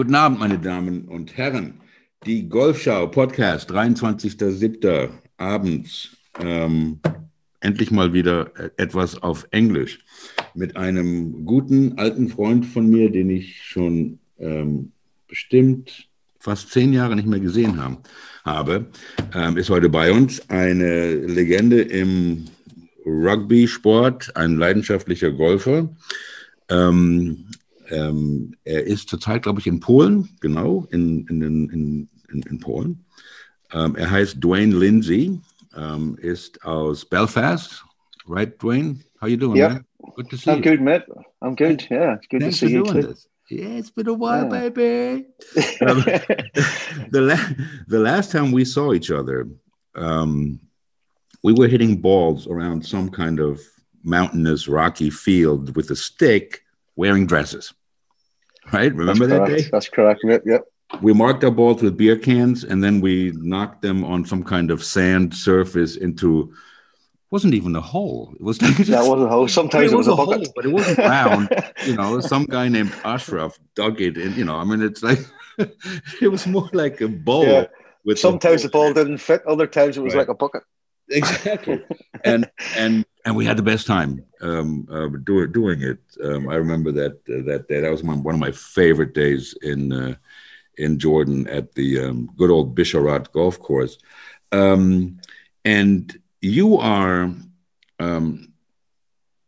Guten Abend, meine Damen und Herren. Die Golfschau Podcast, 23.07. abends. Ähm, endlich mal wieder etwas auf Englisch mit einem guten alten Freund von mir, den ich schon ähm, bestimmt fast zehn Jahre nicht mehr gesehen haben, habe, ähm, ist heute bei uns eine Legende im Rugby-Sport, ein leidenschaftlicher Golfer. Ähm, ähm, er ist zurzeit, glaube ich, in Polen, genau, in, in, in, in, in Polen. Ähm, er heißt Duaine Lindsay, ähm, ist aus Belfast. Right, Duaine? How you doing? Yeah. Good to see I'm you. good, mate. I'm good. Yeah, it's good Thanks to see you too. This. Yeah, it's been a while, yeah. baby. um, the, la- the last time we saw each other, um, we were hitting balls around some kind of mountainous, rocky field with a stick, wearing dresses. Right? Remember that day? That's correct. Yep. yep. We marked our balls with beer cans, and then we knocked them on some kind of sand surface into. Wasn't even a hole. It was like just, That was a hole. Sometimes it it was was a a hole, but it wasn't round. you know, some guy named Ashraf dug it, and you know, I mean, it's like it was more like a bowl. Yeah. With Sometimes the ball didn't fit. Other times it was Right. like a bucket. exactly and and and we had the best time um uh, do, doing it. Um i remember that uh, that day. That was my, one of my favorite days in uh, in jordan at the um, good old bisharat golf course. Um and you are um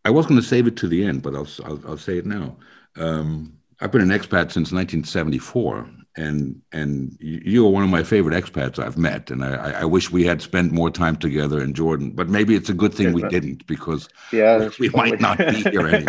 i was going to save it to the end but i'll i'll, I'll say it now. Um i've been an expat since 1974 and and you you are one of my favorite expats I've met, and I, I- I wish we had spent more time together in Jordan. But maybe it's a good thing we Yeah. didn't because Yeah. that's We might not be here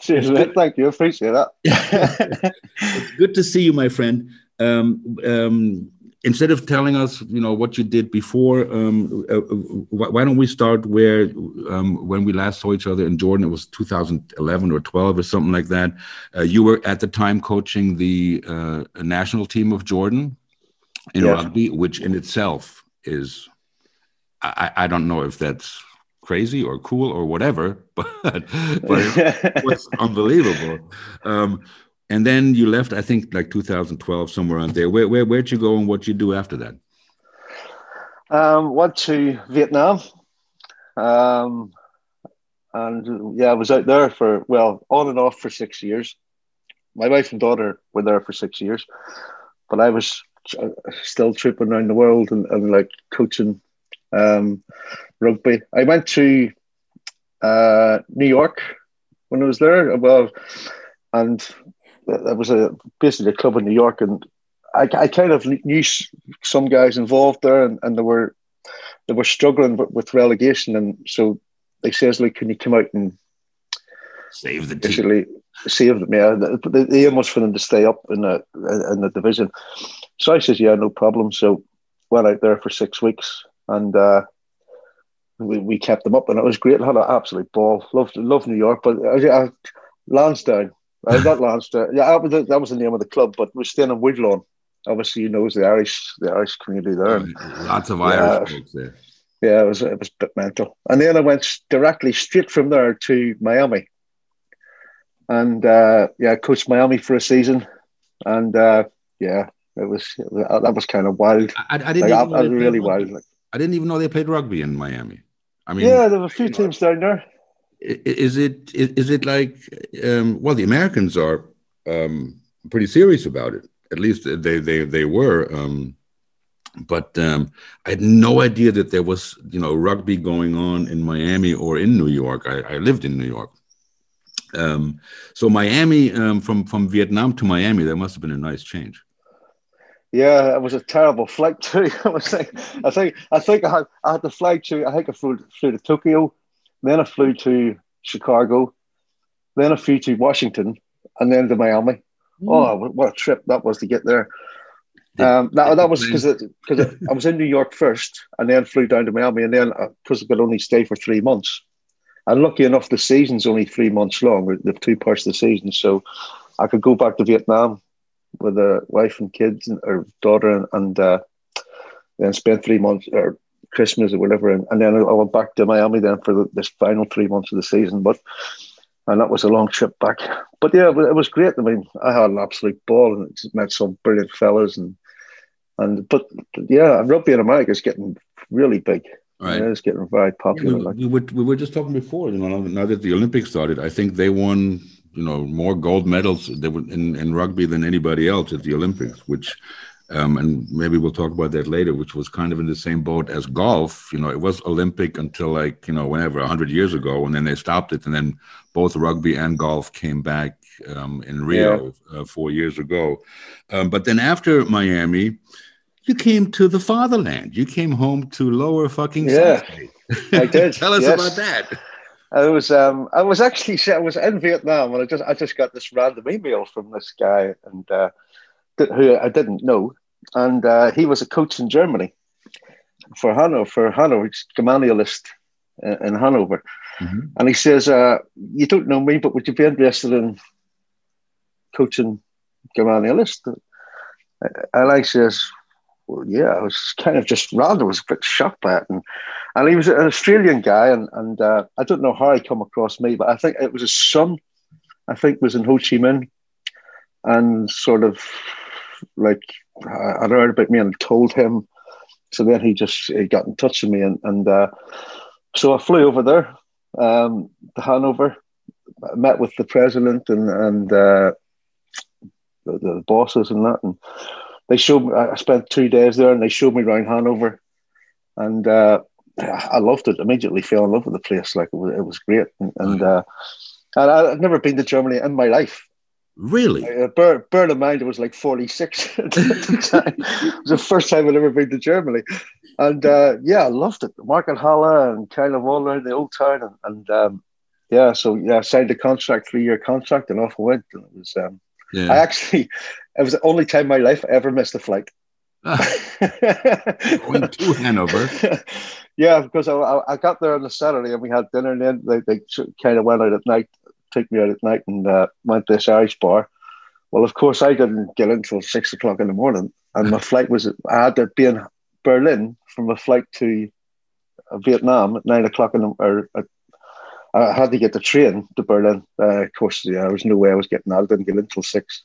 Cheers, mate. Thank you. Appreciate that. it's good to see you, my friend. Um, um, instead of telling us, you know, what you did before, um, uh, uh, why don't we start where um, when we last saw each other in Jordan? It was 2011 or 12 or something like that. Uh, you were at the time coaching the uh, national team of Jordan in Yeah. rugby, which in itself is, I, I I don't know if that's crazy or cool or whatever, but but it was unbelievable. Um, and then you left, I think, like 2012, somewhere around there. Where, where, where'd you go and what did you do after that? Um, went to Vietnam. Um, and yeah, I was out there for, well, on and off for six years. My wife and daughter were there for six years, but I was uh, still trooping around the world and, and like coaching um, rugby. I went to uh, New York when I was there. Well, and there was a basically a club in New York, and I, I kind of knew some guys involved there, and, and they were they were struggling with, with relegation, and so they says, "Like, can you come out and Save the team. basically save them?" Yeah, the, the, aim was for them to stay up in the in the division. So I says, "Yeah, no problem." So went out there for six weeks, and uh, we, we kept them up, and it was great. had an absolute ball. Loved loved New York, but uh, yeah, Lansdowne, uh, not Lansdowne. Yeah, that was, the, that was the name of the club, but we're staying in Woodlawn. Obviously, you know, it's the Irish the Irish community there. And, Lots of Yeah. Irish folks there. yeah, it was it was a bit mental. And then I went directly straight from there to Miami, and uh, yeah, coached Miami for a season, and uh, yeah, it was, it was that was kind of wild. I, I didn't Like, even know I, I they played really rugby. wild. Like, I didn't even know they played rugby in Miami. I mean, yeah, there were a few teams down there. Is it is, it like um, well, the Americans are um, pretty serious about it. At least they they they were. Um, but um, I had no idea that there was you know rugby going on in Miami or in New York. I, I lived in New York. Um, so Miami um, from from Vietnam to Miami, there must have been a nice change. Yeah, it was a terrible flight too. I I think I think I had I had to fly to I think I flew, flew to Tokyo, then I flew to Chicago, then I flew to Washington, and then to Miami. Oh, what a trip that was to get there. Um, that, that was because because I was in New York first, and then flew down to Miami, and then because I could only stay for three months. And lucky enough, the season's only three months long, the two parts of the season, so I could go back to Vietnam with a wife and kids and or daughter, and, and uh, then spend three months or Christmas or whatever, and, and then I went back to Miami then for the, this final three months of the season. But and that was a long trip back. But yeah, it was great. I mean, I had an absolute ball and met some brilliant fellas and and but yeah, rugby in America is getting really big. Right. Yeah, it's getting very popular. Yeah, we, we, were, we were just talking before, you know, now that the Olympics started, I think they won, you know, more gold medals in, in rugby than anybody else at the Olympics, which um, and maybe we'll talk about that later, which was kind of in the same boat as golf. You know, it was Olympic until like, you know, whenever, 100 years ago, and then they stopped it. And then both rugby and golf came back um, in Rio yeah. uh, four years ago. Um, but then after Miami, you came to the fatherland. You came home to lower fucking yeah, I did. Tell us yes. about that. I was um, I was actually I was in Vietnam and I just I just got this random email from this guy and uh, who I didn't know, and uh, he was a coach in Germany for Hanover, for Hanover, Germania List uh, in Hanover. Mm-hmm. And he says, uh, You don't know me, but would you be interested in coaching Germania List? And I says, Well, yeah, I was kind of just rather was a bit shocked by it. And, and he was an Australian guy. And, and uh, I don't know how he come across me, but I think it was his son, I think was in Ho Chi Minh. And sort of like I'd heard about me and told him. So then he just he got in touch with me, and, and uh, so I flew over there um, to Hanover, met with the president and and uh, the, the, bosses and that, and they showed me. I spent two days there, and they showed me around Hanover, and uh, I loved it. Immediately fell in love with the place. Like it was, it was great, and, and, uh, and I'd never been to Germany in my life. Really? Uh, bear, bear in mind, it was like 46 at the time. it was the first time I'd ever been to Germany. And uh, yeah, I loved it. Markthalle and kind of all around the old town. And, and um, yeah, so yeah, I signed a contract, three year contract, and off I went. And it was, um, yeah. I actually, it was the only time in my life I ever missed a flight. Ah, going to Hanover. yeah, because I, I got there on the Saturday and we had dinner, and then they, they kind of went out at night take me out at night and uh, went to this Irish bar. Well, of course, I didn't get in until six o'clock in the morning, and my flight was I had to be in Berlin from a flight to uh, Vietnam at nine o'clock in the or at, I had to get the train to Berlin. Uh, of course, yeah, there was no way I was getting out. I didn't get in until six.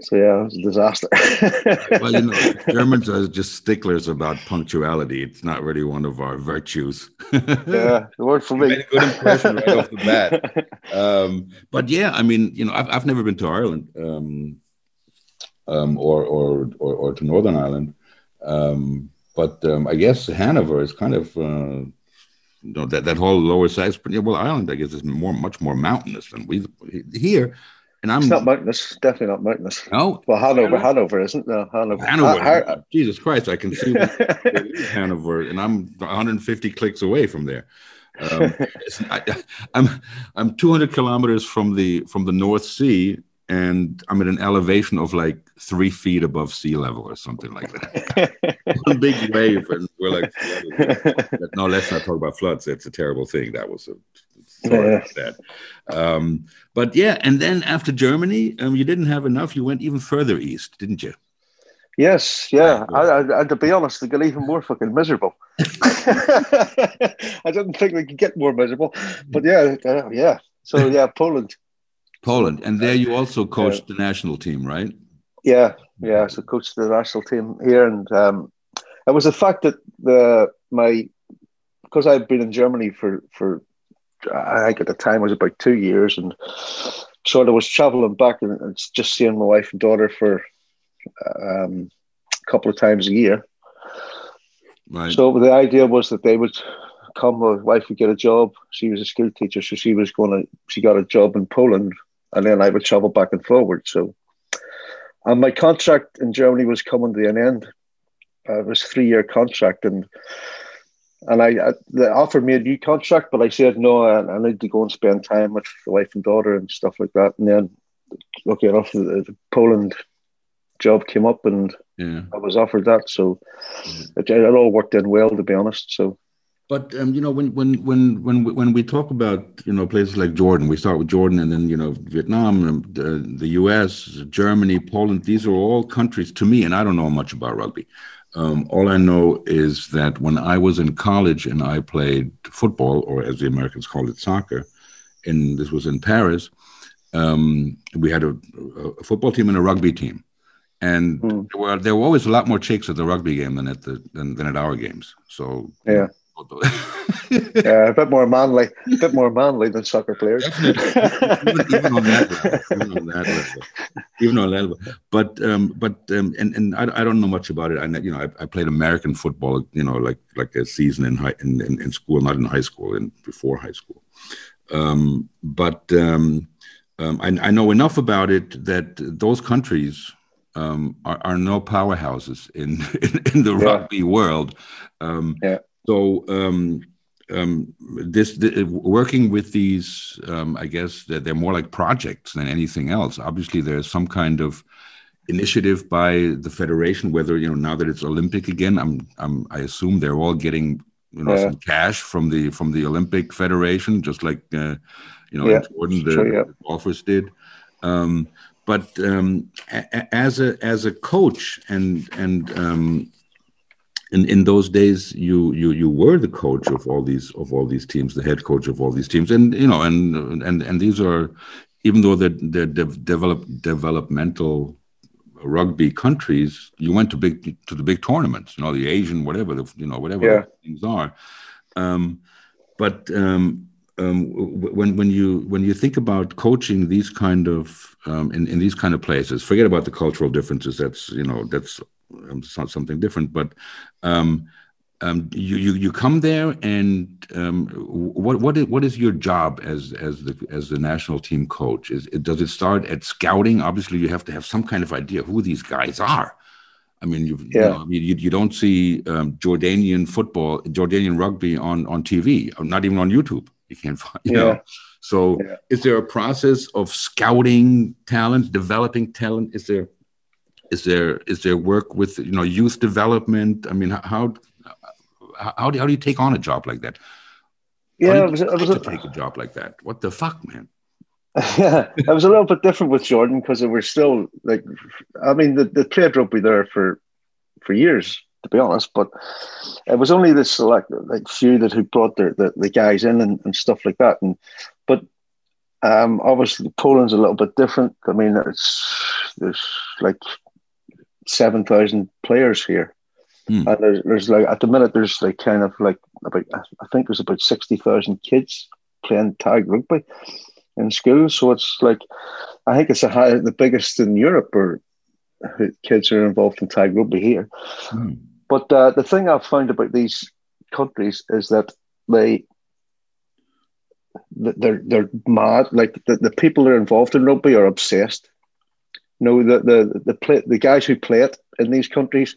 So yeah, it was a disaster. well, you know, Germans are just sticklers about punctuality. It's not really one of our virtues. yeah, it worked for me. Made a good impression right off the bat. Um, but yeah, I mean, you know, I've, I've never been to Ireland um, um, or, or, or or to Northern Ireland, um, but um, I guess Hanover is kind of. Uh, you know, that, that whole lower size, well, Ireland, I guess, is more much more mountainous than we here and I'm it's not mountainous, definitely not mountainous. No, well, Hanover, Hanover isn't no Hanover. Hanover, Jesus Christ, I can see Hanover, and I'm 150 clicks away from there. Um, I, am I'm, I'm 200 kilometers from the from the North Sea, and I'm at an elevation of like three feet above sea level or something like that. One big wave, and we're like, no, let's not talk about floods. That's a terrible thing. That was a sorry yeah. about that. Um, but yeah, and then after Germany, um, you didn't have enough. You went even further east, didn't you? Yes, yeah. I, I, I, to be honest, they got even more fucking miserable. I didn't think they could get more miserable, but yeah, uh, yeah. So yeah, Poland. Poland, and there you also coached yeah. the national team, right? Yeah, yeah. So coached the national team here, and um, it was the fact that the my because I've been in Germany for for I think at the time was about two years, and sort of was traveling back and, just seeing my wife and daughter for um, a couple of times a year. Right. So the idea was that they would come. My wife would get a job. She was a school teacher, so she was going to. She got a job in Poland, and then I would travel back and forward. So, and my contract in Germany was coming to an end. Uh, it was a three year contract, and and I, I, they offered me a new contract, but I said no. I, I, need to go and spend time with the wife and daughter and stuff like that. And then, lucky enough, the, the Poland job came up, and yeah. I was offered that. So yeah. it, it, all worked in well, to be honest. So. But um, you know, when when when when when we talk about you know places like Jordan, we start with Jordan, and then you know Vietnam, the, the U.S., Germany, Poland. These are all countries to me, and I don't know much about rugby um, all I know is that when I was in college and I played football, or as the Americans call it, soccer, and this was in Paris. Um, we had a, a, football team and a rugby team, and mm. there, were, there were always a lot more chicks at the rugby game than at the than, than at our games. So yeah. yeah, a bit more manly, a bit more manly than soccer players. even, even, on that level, even on that level, even on that level. But um, but um, and and I, I don't know much about it. I you know I, I played American football, you know, like like a season in high in, in, in school, not in high school, and before high school. Um, but um, um, I, I know enough about it that those countries um, are, are no powerhouses in in, in the yeah. rugby world. Um, yeah. So um, um, this the, working with these, um, I guess that they're more like projects than anything else. Obviously, there's some kind of initiative by the federation. Whether you know now that it's Olympic again, I'm, I'm I assume they're all getting you know yeah. some cash from the from the Olympic Federation, just like uh, you know yeah, Jordan the, sure, yeah. the golfers did. Um, but um, a, as a as a coach and and um, in, in those days you you you were the coach of all these of all these teams the head coach of all these teams and you know and and and these are even though they're, they're de develop, developmental rugby countries you went to big to the big tournaments you know the asian whatever the you know whatever yeah. things are um, but um, um, when when you when you think about coaching these kind of um, in in these kind of places, forget about the cultural differences. That's you know that's um, something different. But um, um, you, you you come there, and um, what what is, what is your job as as the as the national team coach? Is it, does it start at scouting? Obviously, you have to have some kind of idea who these guys are. I mean, yeah. you know, I mean, you, you don't see um, Jordanian football, Jordanian rugby on on TV, not even on YouTube. You can't find, you yeah. know. So, yeah. is there a process of scouting talent, developing talent? Is there is there is there work with you know youth development? I mean, how how do, how do you take on a job like that? Yeah, it was, it was to a, take a job like that. What the fuck, man? yeah, it was a little bit different with Jordan because we're still like, I mean, the, the played rugby there for for years, to be honest. But it was only the select like few that who brought their the, the guys in and, and stuff like that. And but um, obviously Poland's a little bit different. I mean, it's there's like seven thousand players here, mm. and there's, there's like at the minute there's like kind of like about I think there's about sixty thousand kids playing tag rugby in schools. So it's like I think it's a high, the biggest in Europe, or kids are involved in tag rugby here. Mm. But uh, the thing I've found about these countries is that they they're they're mad. Like the, the people that are involved in rugby are obsessed. No, the the the play, the guys who play it in these countries,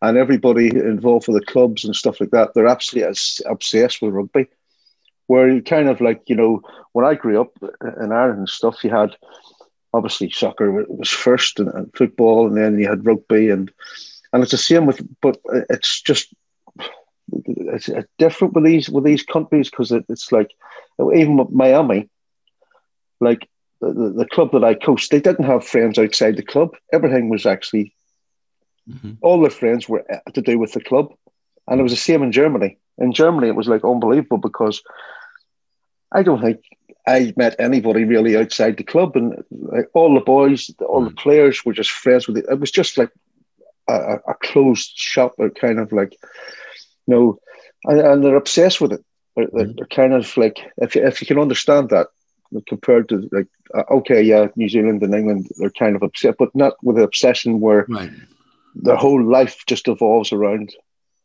and everybody involved with the clubs and stuff like that, they're absolutely as obsessed with rugby. Where you kind of like you know when I grew up in Ireland and stuff, you had obviously soccer was first and, and football, and then you had rugby and and it's the same with, but it's just it's, different with these with these countries because it, it's like even Miami, like the, the, club that I coached, they didn't have friends outside the club. Everything was actually mm-hmm. all their friends were to do with the club, and it was the same in Germany. In Germany, it was like unbelievable because I don't think I met anybody really outside the club, and like, all the boys, all mm. the players were just friends with it. It was just like a, a closed shop kind of like, you know, and, and they're obsessed with it. They're, mm-hmm. they're, kind of like, if you, if you can understand that, compared to like, uh, okay, yeah, New Zealand and England, they're kind of upset, but not with an obsession where right. their whole life just evolves around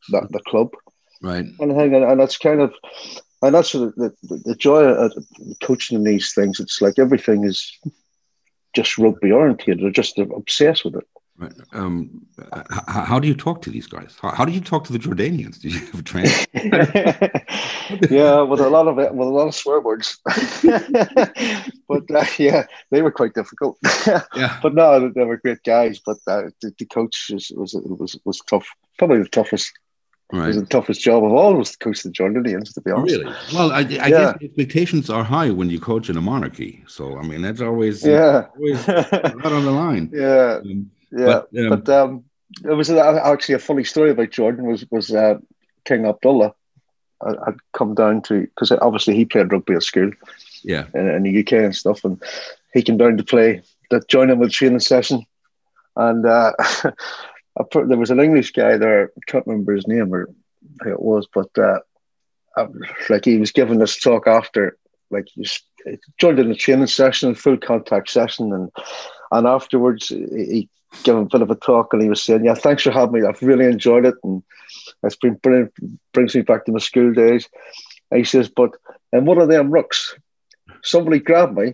that the club. Right. And, and that's kind of, and that's the, the, the joy of coaching in these things. It's like everything is just rugby oriented. They're just obsessed with it. Right. Um, how, how, do you talk to these guys? How, how, do you talk to the Jordanians? Do you have a trainer? yeah, with a lot of it, with a lot of swear words. but uh, yeah, they were quite difficult. yeah. But no, they were great guys. But uh, the, the, coach was, was was was tough. Probably the toughest. Right. It was the toughest job of all was to coach the Jordanians, to be honest. Really? Well, I, I yeah. guess expectations are high when you coach in a monarchy. So, I mean, that's always, yeah. always right on the line. Yeah. Um, yeah, but, um, but um, it was actually a funny story about Jordan. Was was uh, King Abdullah? I, would come down to because obviously he played rugby at school, yeah, in, in, the UK and stuff. And he came down to play, to join him with training session. And uh, there was an English guy there, I can't remember his name or who it was, but uh, like he was giving this talk after, like he joined in a training session, full contact session, and and afterwards he gave a bit of a talk and he was saying, "Yeah, thanks for having me. I've really enjoyed it, and it's been brilliant. Brings me back to my school days." And he says, "But and one of them rucks, somebody grabbed me."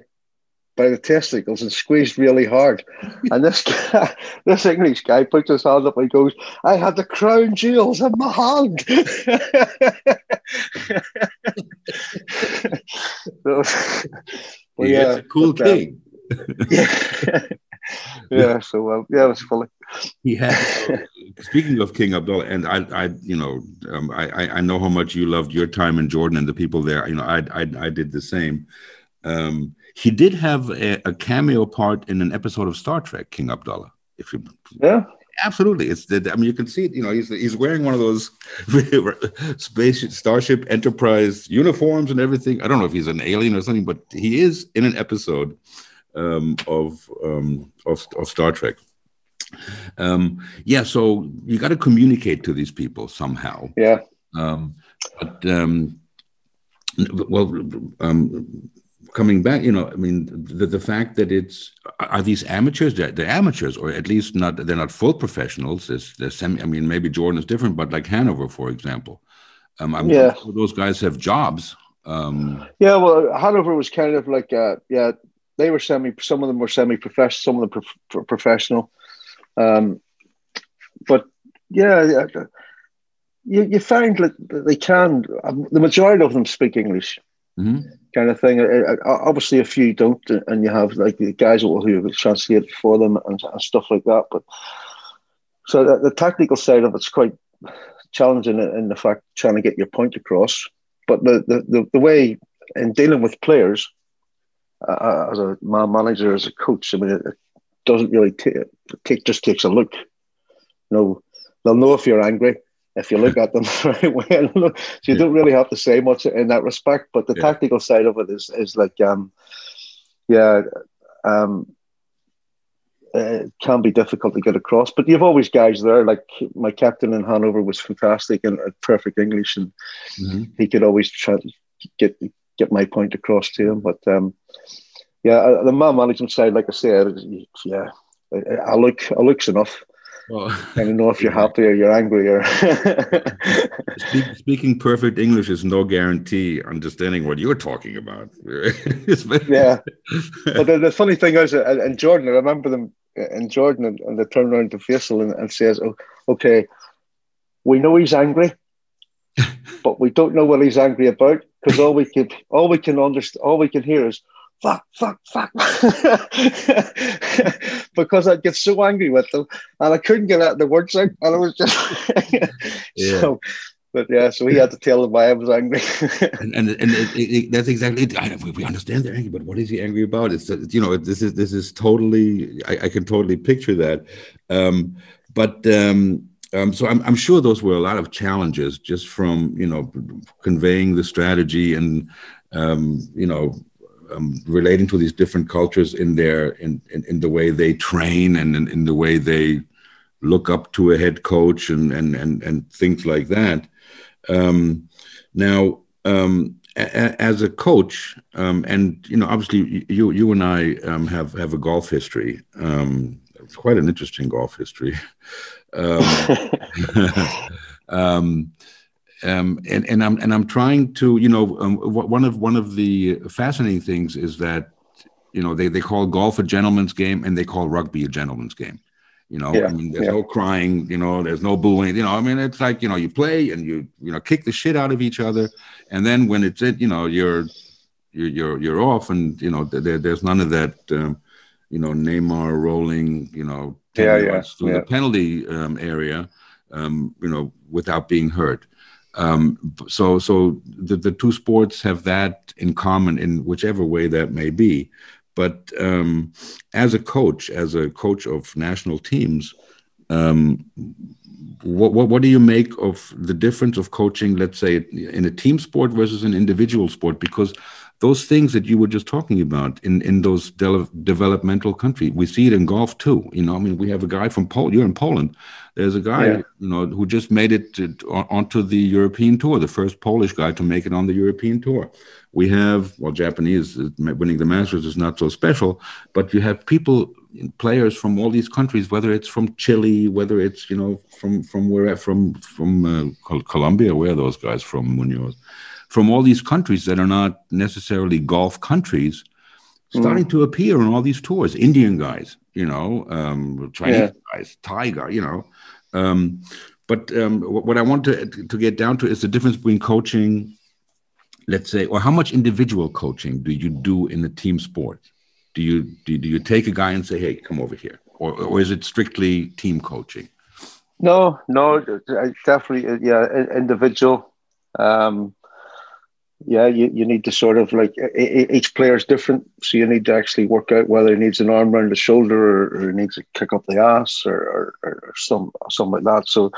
By the testicles and squeezed really hard, and this guy, this English guy, puts his hand up and goes, "I had the crown jewels in my hand." so, well, yeah, a cool but, um, king. Yeah. yeah, so uh, yeah, it was funny. He had. speaking of King Abdullah, and I, I, you know, um, I, I know how much you loved your time in Jordan and the people there. You know, I, I, I did the same. Um, he did have a, a, cameo part in an episode of Star Trek, King Abdullah. If you, yeah, absolutely, it's. The, I mean, you can see it. You know, he's he's wearing one of those space Starship Enterprise uniforms and everything. I don't know if he's an alien or something, but he is in an episode um, of, um, of, of Star Trek. Um, yeah, so you got to communicate to these people somehow. Yeah. Um, but um, well, um, coming back, you know, I mean, the, the fact that it's are these amateurs? They're, they're amateurs, or at least not. They're not full professionals. There's, there's semi. I mean, maybe Jordan is different, but like Hanover, for example, um, I'm yeah. Those guys have jobs. Um, yeah, well, Hanover was kind of like, uh, yeah, they were semi. Some of them were semi-professional. Some of them pro- professional. Um, but yeah, you, you find that they can. Um, the majority of them speak English, mm-hmm. kind of thing. Obviously, a few don't, and you have like the guys who will translate for them and, and stuff like that. But so the, the, technical side of it's quite challenging in the fact trying to get your point across. But the the, the, the way in dealing with players uh, as a man manager, as a coach, I mean, it, it doesn't really take, take just takes a look. You know, they'll know if you're angry if you look at them the right way. so you yeah. don't really have to say much in that respect. But the yeah. tactical side of it is is like, um, yeah, um, it can be difficult to get across. But you've always guys there. Like my captain in Hanover was fantastic and perfect English, and mm-hmm. he could always try to get get my point across to him. But um, yeah, uh, the man management side, like I said, yeah, I look, I looks enough. Well, I don't know if you're happy or you're angry or. Speak, speaking perfect English is no guarantee understanding what you're talking about. yeah, but the, the, funny thing is, uh, in Jordan, I remember them uh, in Jordan, and, and they turn around to Faisal and, and says, oh, "Okay, we know he's angry, but we don't know what he's angry about because all we can all we can understand all we can hear is fuck fuck fuck because I'd get so angry with them and I couldn't get out the words out and I was just yeah. so but yeah, so he had to tell them why I was angry. and and, and it, it, that's exactly it. I, we understand they're angry, but what is he angry about? It's you know this is this is totally I, I can totally picture that. Um, but um, um, so I'm, I'm, sure those were a lot of challenges just from you know conveying the strategy and um, you know um, relating to these different cultures in their in, in, in the way they train and in, in, the way they look up to a head coach and and and, and things like that. Um, now, um, as a coach, um, and you know, obviously, you you and I have have a golf history. it's quite an interesting golf history. Um, um, um, and, and I'm and I'm trying to, you know, um, one of one of the fascinating things is that, you know, they, they call golf a gentleman's game and they call rugby a gentleman's game. You know, yeah, I mean, there's yeah. no crying, you know, there's no booing, you know, I mean, it's like, you know, you play and you, you know, kick the shit out of each other. And then when it's it, you know, you're, you're, you're, you're off and, you know, there, there's none of that, um, you know, Neymar rolling, you know, yeah, yeah, through yeah. the penalty um, area, um, you know, without being hurt. Um, so, so the, the two sports have that in common in whichever way that may be. But um, as a coach, as a coach of national teams, um, what, what, what do you make of the difference of coaching, let's say, in a team sport versus an individual sport? Because those things that you were just talking about in in those de- developmental countries. We see it in golf too. You know, I mean, we have a guy from Poland. You're in Poland. There's a guy, yeah. you know, who just made it to, onto the European tour, the first Polish guy to make it on the European tour. We have, well, Japanese winning the Masters is not so special, but you have people, players from all these countries, whether it's from Chile, whether it's you know from from where from from uh, Colombia, where are those guys from Munoz, from all these countries that are not necessarily golf countries, starting mm. to appear on all these tours. Indian guys, you know, um, Chinese yeah. guys, Thai guy, you know. Um, but um, what I want to, to get down to is the difference between coaching, let's say, or how much individual coaching do you do in a team sport? Do you do, do you take a guy and say, "Hey, come over here," or or is it strictly team coaching? No, no, definitely, yeah, individual. Um, yeah, you, you need to sort of like each player is different, so you need to actually work out whether he needs an arm around the shoulder or, or he needs to kick up the ass or, or, or some something like that. So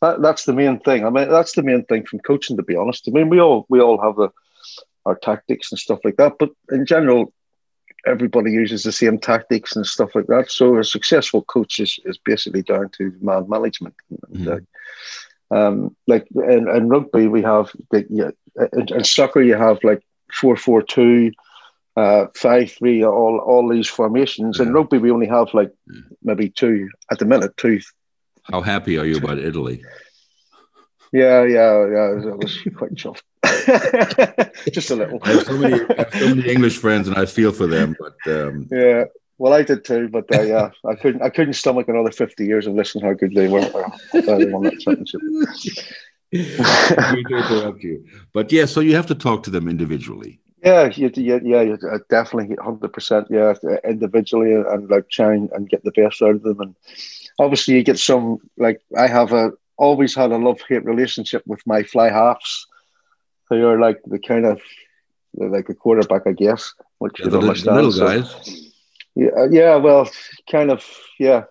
that, that's the main thing. I mean, that's the main thing from coaching. To be honest, I mean, we all we all have the, our tactics and stuff like that, but in general, everybody uses the same tactics and stuff like that. So a successful coach is, is basically down to man management. Mm-hmm. Uh, um, like in, in, rugby, we have the, yeah, in, in, soccer you have like four four two, uh, five three, all all these formations. Yeah. In rugby, we only have like yeah. maybe two at the minute. Two. How happy are you about Italy? Yeah, yeah, yeah. It was quite chuffed. Just a little. I have, so many, I have so many English friends, and I feel for them. But um, yeah, well, I did too, but uh, yeah, I couldn't. I couldn't stomach another fifty years of listening how good they were. they won that championship. interrupt you, but yeah, so you have to talk to them individually. Yeah, you, yeah, yeah, uh, definitely, hundred percent. Yeah, individually, and like trying and get the best out of them. And obviously, you get some. Like I have a always had a love hate relationship with my fly halves, who are like the kind of like a quarterback, I guess. Which yeah, you the, the little guys. Yeah, uh, yeah, well, kind of, yeah,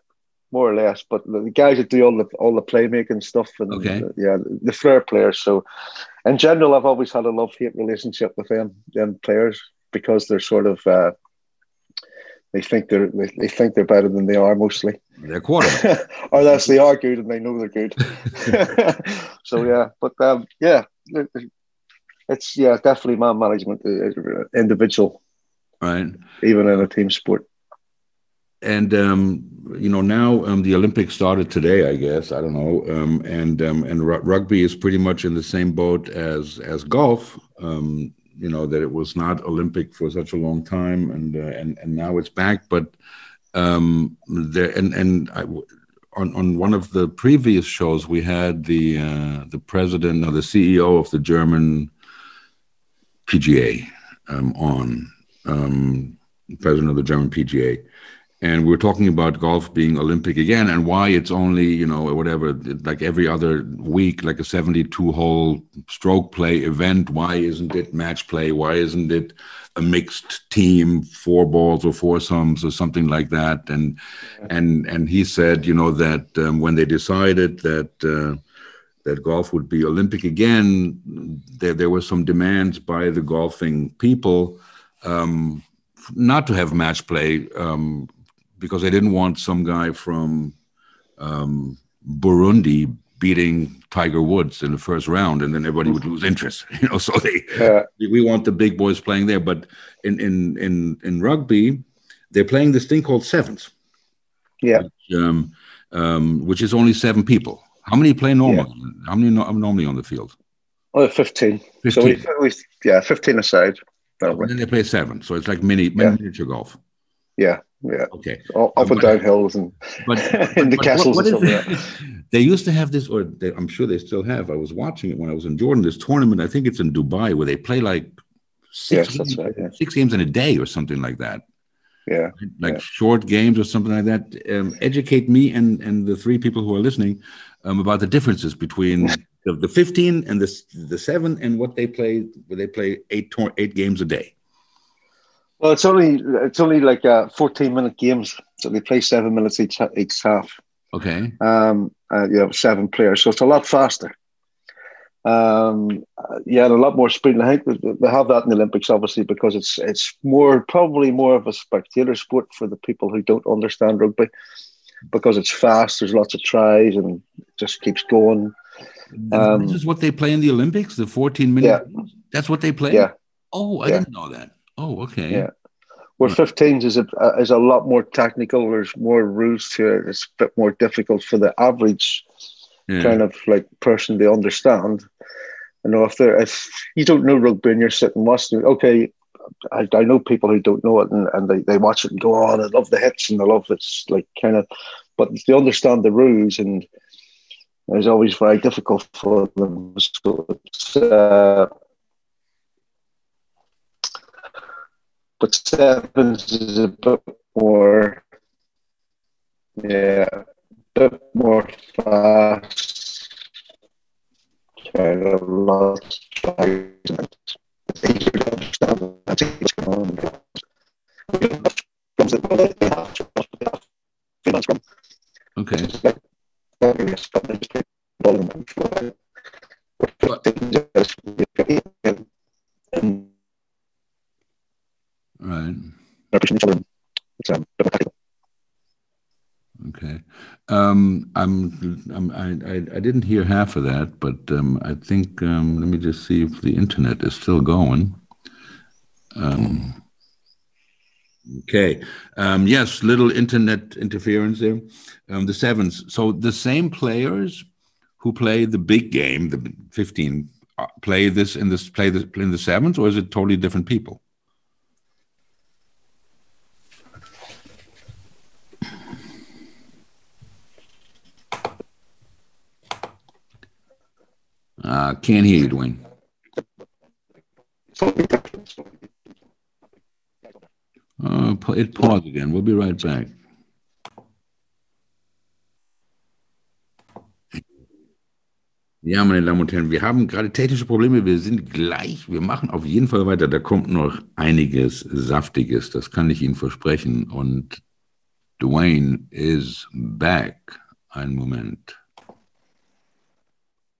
more or less. But the guys that do all the all the playmaking stuff and okay. uh, yeah, the flair players. So, in general, I've always had a love hate relationship with them them players because they're sort of uh, they think they're they, they, think they're better than they are mostly. They're quarterback, or that's they are good and they know they're good. so yeah, but um, yeah, it's yeah definitely man management, uh, individual, right? Even in a team sport and um, you know now um, the Olympics started today, I guess. I don't know, um, and um, and rugby is pretty much in the same boat as as golf. Um, you know that it was not Olympic for such a long time, and uh, and and now it's back. But um, there and and I, on on one of the previous shows, we had the uh, the president or the CEO of the German PGA on, president of the German PGA and we're talking about golf being Olympic again, and why it's only you know whatever like every other week, like a seventy-two hole stroke play event. Why isn't it match play? Why isn't it a mixed team, four balls or foursomes or something like that? And and and he said, you know, that um, when they decided that. Uh, that golf would be Olympic again. There, there were some demands by the golfing people um, not to have match play um, because they didn't want some guy from um, Burundi beating Tiger Woods in the first round, and then everybody would lose interest. You know, so they yeah. we want the big boys playing there. But in in in in rugby, they're playing this thing called sevens. Yeah. Which, um, um, which is only seven people. How many play normally? Yeah. How many no, normally on the field? Oh, 15. 15. So we, we, yeah, 15 aside. And then they play seven. So it's like mini, mini yeah. miniature golf. Yeah. Yeah. Okay. Up and down hills and but, in the castles. What, what they used to have this, or they, I'm sure they still have. I was watching it when I was in Jordan. This tournament, I think it's in Dubai, where they play like six, yes, games, right, yeah. six games in a day or something like that. Yeah. Like yeah. short games or something like that. Um, educate me and and the three people who are listening um, about the differences between the, the 15 and the the seven and what they play. Where they play eight eight games a day. Well, it's only it's only like uh, 14 minute games, so they play seven minutes each each half. Okay. Um, uh, you have seven players, so it's a lot faster. Um, yeah, and a lot more speed. And I think they have that in the Olympics, obviously, because it's it's more probably more of a spectator sport for the people who don't understand rugby, because it's fast. There's lots of tries and it just keeps going. Um, this is what they play in the Olympics, the 14 minutes. Yeah. That's what they play. Yeah. Oh, I yeah. didn't know that. Oh, okay. Yeah. Where 15s is a is a lot more technical. There's more rules to it. It's a bit more difficult for the average yeah. kind of like person to understand. You know, if they're if you don't know rugby and you're sitting watching, okay, I, I know people who don't know it and, and they, they watch it and go on. Oh, I love the hits and I love it's like kind of, but they understand the rules and it's always very difficult for them. So it's, uh, but sevens is a bit more, yeah, a bit more fast, kind of lots of It's easier to understand what's going on. Okay. Right. Um, okay. Um, I'm, I'm, I, I, didn't hear half of that, but um, I think, um, let me just see if the internet is still going. Um, okay. Um, yes, little internet interference there. Um, the sevens. So the same players who play the big game, the 15, uh, play this in this play this in the sevens, or is it totally different people? Uh, can't hear you, Dwayne. Uh, it paused again. We'll be right back. Ja, meine Damen und Herren, wir haben gerade technische Probleme. Wir sind gleich, wir machen auf jeden Fall weiter. Da kommt noch einiges Saftiges, das kann ich Ihnen versprechen. Und Dwayne is back. Einen Moment.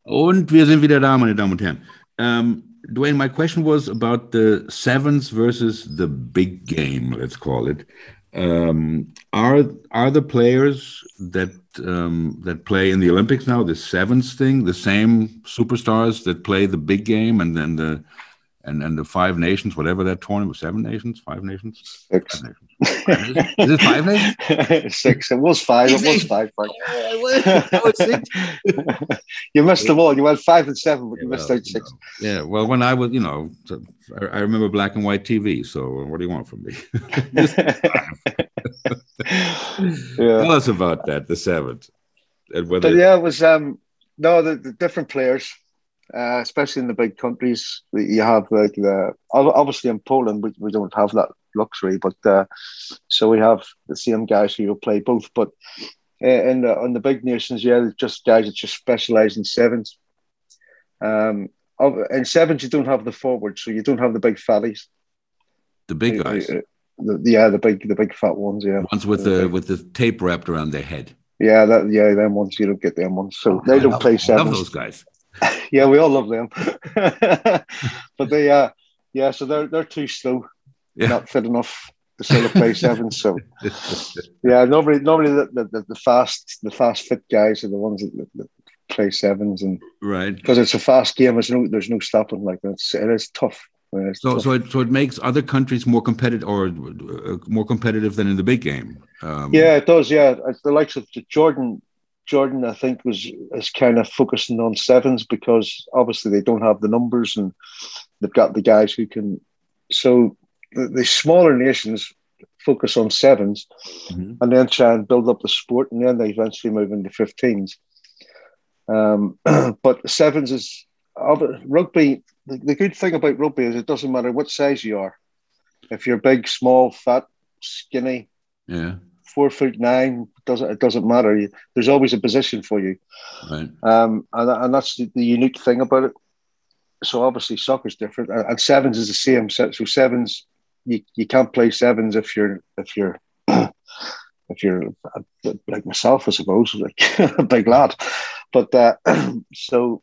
Und wir sind wieder da, meine Damen und Herren. Um, Duaine, my question was about the sevens versus the big game, let's call it. Um, are are the players that um, that play in the Olympics now the sevens thing the same superstars that play the big game and then the and and the five nations, whatever that tournament, seven nations, five nations, six. Five nations. Is, it, five nations? six. It was five. It was five. Oh, you missed them all. You went five and seven, but yeah, you missed well, out six. You know, yeah. Well, when I was, you know, I, I, remember black and white TV. So what do you want from me? yeah. Tell us about that. The seventh. And whether but yeah, it was um no the, the different players uh, especially in the big countries. that You have like the obviously in Poland we, we don't have that luxury, but uh, so we have the same guys who will play both. But uh, in the on the big nations, yeah, just guys that just specialize in sevens. Um, in sevens you don't have the forwards, so you don't have the big fatties. The big guys. Uh, the, yeah, the big the big fat ones. Yeah, ones with the with the tape wrapped around their head. Yeah, that yeah, them ones you don't get them ones. So they don't play sevens. Love those guys. yeah, we all love them, but they, uh, yeah, so they're they're too slow, yeah. not fit enough to sort of play seven. So, yeah, normally nobody, the, the, the, fast, the fast fit guys are the ones that, that play sevens, and right because it's a fast game. There's no, there's no stopping. Like it's, it is tough. so, so it so it makes other countries more competitive or uh, more competitive than in the big game. Um, yeah, it does. Yeah, the likes of Jordan Jordan, I think, was is kind of focusing on sevens because obviously they don't have the numbers and they've got the guys who can. So the, the smaller nations focus on 7s mm-hmm. and then try and build up the sport, and then they eventually move into 15s. Um, but sevens is rugby. The, the good thing about rugby is it doesn't matter what size you are. If you're big, small, fat, skinny, yeah, four foot nine, doesn't it doesn't matter. There's always a position for you, right? Um, and and that's the, the unique thing about it. So obviously soccer's different, and sevens is the same. So sevens, you, you can't play sevens if you're if you're if you're like myself, I suppose, like a big lad. But uh, so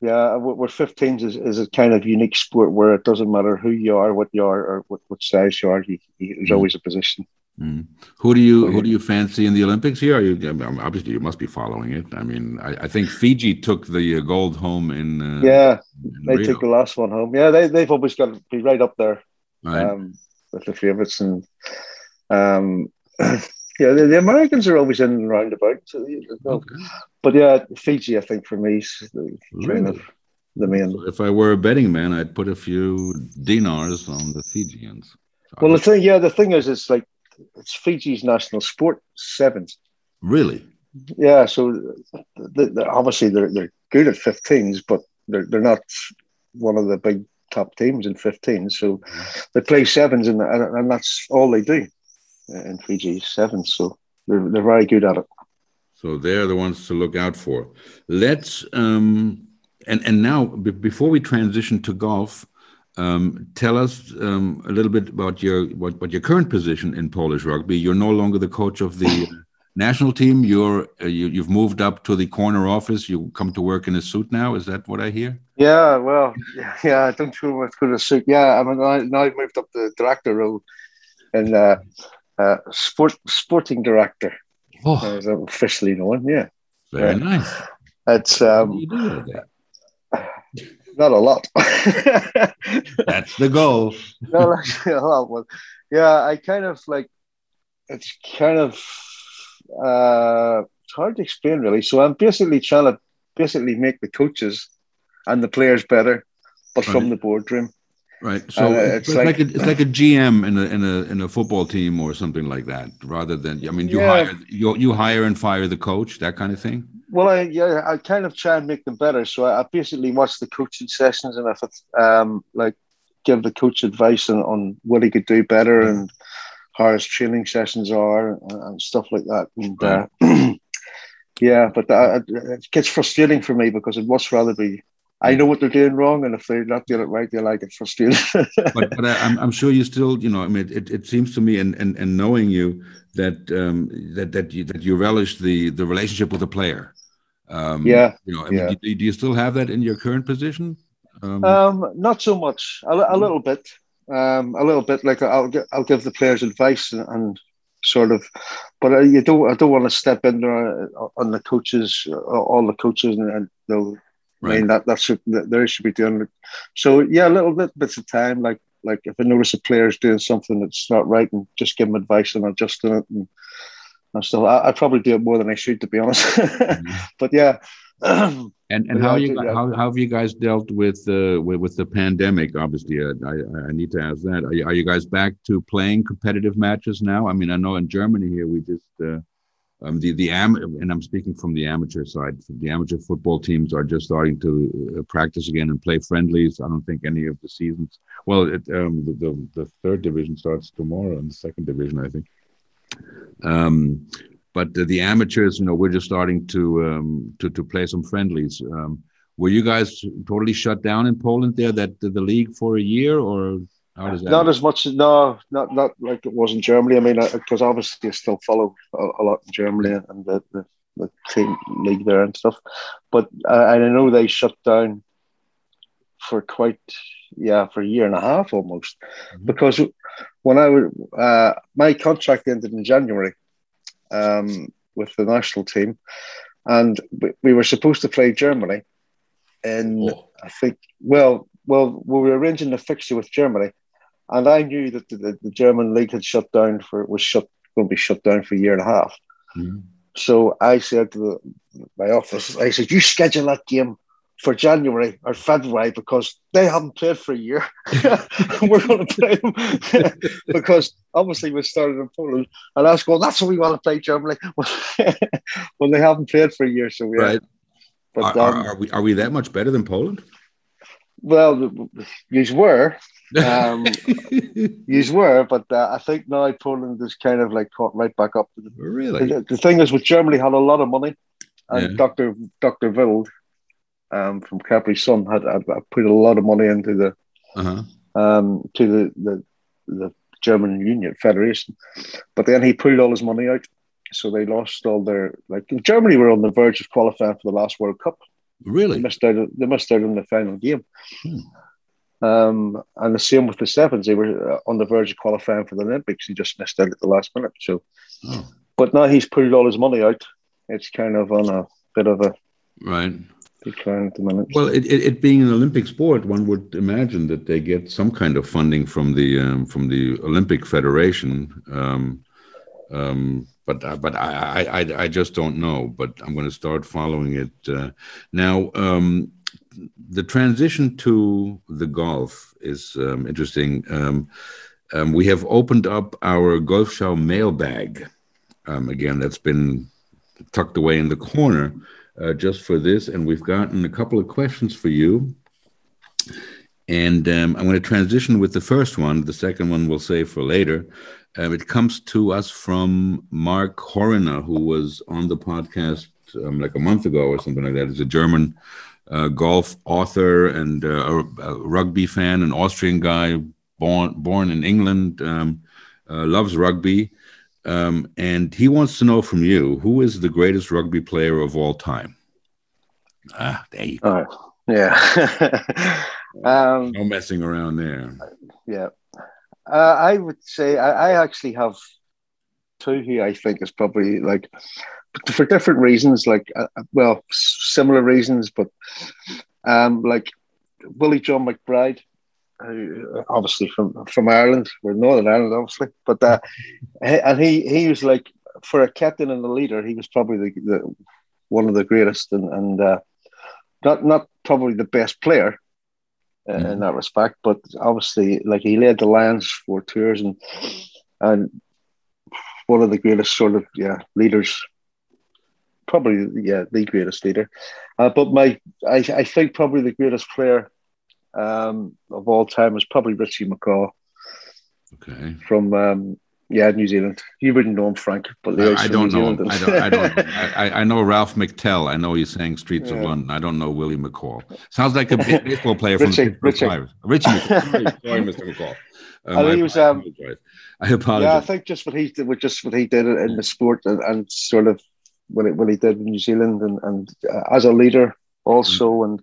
yeah, we're 15s is, is a kind of unique sport where it doesn't matter who you are, what you are, or what, what size you are. You, you, there's mm. always a position. Mm. Who do you who do you fancy in the Olympics here? Are you obviously you must be following it. I mean, I, I think Fiji took the uh, gold home in. Uh, yeah, in they Rio. took the last one home. Yeah, they they've always got to be right up there right. Um, with the favourites, and um, yeah, the, the, Americans are always in and round about. So, okay. But yeah, Fiji, I think for me, is the, really? of the main. So if I were a betting man, I'd put a few dinars on the Fijians. Well, the thing, yeah, the thing is, it's like it's Fiji's national sport sevens. Really? Yeah. So obviously they're they're good at 15s, but they're they're not one of the big top teams in 15. So they play sevens, and and that's all they do in Fiji sevens. So they're they're very good at it. So they're the ones to look out for. Let's um, and and now before we transition to golf, um, tell us um, a little bit about your what, what your current position in Polish rugby. You're no longer the coach of the national team. You're uh, you, you've moved up to the corner office. You come to work in a suit now. Is that what I hear? Yeah, well, yeah, I don't feel much good a suit. Yeah, I mean, I, now I've moved up the director role and uh, uh, sport sporting director. Oh. As I'm officially known. Yeah, very nice. It's um, not a lot. That's the goal. not actually a lot. But yeah, I kind of like it's kind of uh, it's hard to explain really. So I'm basically trying to basically make the coaches and the players better, but right. from the boardroom. Right. So uh, it's, it's, like, like a, it's like a GM in a in a in a football team or something like that, rather than I mean you yeah. hire you you hire and fire the coach, that kind of thing. Well, I yeah, I kind of try and make them better. So I, I basically watch the coaching sessions and if it's um like give the coach advice on, on what he could do better and how his training sessions are and, and stuff like that. And right. uh, yeah, but that, it gets frustrating for me because it much rather be I know what they're doing wrong, and if they're not doing it right, they like it frustrating. but but I, am I'm sure you still, you know, I mean, it, it seems to me, and, and, and knowing you, that um, that that you, that you relish the the relationship with the player. Um, yeah. You know, I mean, do, do, you still have that in your current position? Um, um not so much. A, a little bit. Um, a little bit. Like I'll I'll give the players advice and, and sort of, but uh, you don't. I don't want to step in there uh, on the coaches, uh, all the coaches, and, and you know, right. I mean that that's what they should be doing. it. So yeah, a little bit bits of time. Like like if I notice a player's doing something that's not right, and just give them advice and adjusting it and and stuff. I, I probably do it more than I should, to be honest. mm-hmm. But yeah. and and how you how, how have you guys dealt with uh, with, with the pandemic? Obviously, uh, I I need to ask that. Are you, are you guys back to playing competitive matches now? I mean, I know in Germany here we just uh, um, the the am and I'm speaking from the amateur side. The amateur football teams are just starting to uh, practice again and play friendlies. I don't think any of the seasons. Well, it, um, the, the, the third division starts tomorrow, and the second division, I think. Um, but the, the, amateurs, you know, we're just starting to um, to to play some friendlies. Um, were you guys totally shut down in Poland there, that the, the league for a year, or how does that? Not as much. No, not not like it was in Germany. I mean, because obviously I still follow a, a, lot in Germany and the, the, the team league there and stuff. But uh, I know they shut down for quite yeah for a year and a half almost mm-hmm. because when I was uh, my contract ended in January um, with the national team, and we were supposed to play Germany. And oh. I think well, well, we were arranging the fixture with Germany, and I knew that the, the, the German league had shut down for was shut going to be shut down for a year and a half. Mm-hmm. So I said to the, my office, I said, "You schedule that game for January or February because they haven't played for a year. We're going to play them because obviously we started in Poland, and I was going, "That's what we want to play Germany." well, they haven't played for a year, so we right. But are, um, are, we are we that much better than Poland? Well, you were, um, you were, but uh, I think now Poland is kind of like caught right back up. Really, the, the thing is, with Germany had a lot of money, and yeah. Doctor Doctor Wild um, from Capri Sun had, had, had, put a lot of money into the uh-huh. um, to the, the the German Union Federation, but then he pulled all his money out, so they lost all their like Germany were on the verge of qualifying for the last World Cup Really? They missed out. They missed out on the final game. Hmm. Um, and the same with the sevens. They were uh, on the verge of qualifying for the Olympics. He just missed out at the last minute. So, oh. but now he's pulled all his money out. It's kind of on a bit of a right decline at the minute. Well, it, it, it, being an Olympic sport, one would imagine that they get some kind of funding from the um, from the Olympic Federation. Um, um, but uh, but I, I I just don't know. But I'm going to start following it uh, now. Um, the transition to the golf is um, interesting. Um, um, we have opened up our Golf Show mailbag. Um, again, that's been tucked away in the corner uh, just for this, and we've gotten a couple of questions for you. And um, I'm going to transition with the first one. The second one we'll save for later. Um, it comes to us from Mark Horner, who was on the podcast um, like a month ago or something like that. He's a German uh, golf author and uh, a, rugby fan, an Austrian guy born born in England, um, uh, loves rugby, um, and he wants to know from you who is the greatest rugby player of all time. Ah, there you go. Oh, yeah. um, no messing around there. Yeah. Uh, I would say I, I, actually have two who I think is probably like for different reasons, like uh, uh, well, similar reasons, but um, like Willie John McBride, who obviously from from Ireland, we're Northern Ireland, obviously, but uh, and he he was like for a captain and a leader, he was probably the, the one of the greatest, and and uh, not not probably the best player, mm-hmm. in that respect. But obviously, like he led the Lions for tours and and one of the greatest sort of yeah leaders, probably yeah the greatest leader. Uh, but my I, I think probably the greatest player um, of all time was probably Richie McCaw. Okay. From um, yeah, New Zealand. You wouldn't know him, Frank, but I, I don't know. I don't. I don't. I, I, know Ralph McTell. I know he's saying Streets yeah. of London. I don't know Willie McCaw. Sounds like a baseball player from Richie. Richie. Richie McCaw. Sorry, Mr. McCaw. Um, I, he was. Um, I apologize. Yeah, I think just what he did, with just what he did in the sport, and, and sort of what, it, what he did in New Zealand, and, and uh, as a leader also, mm. and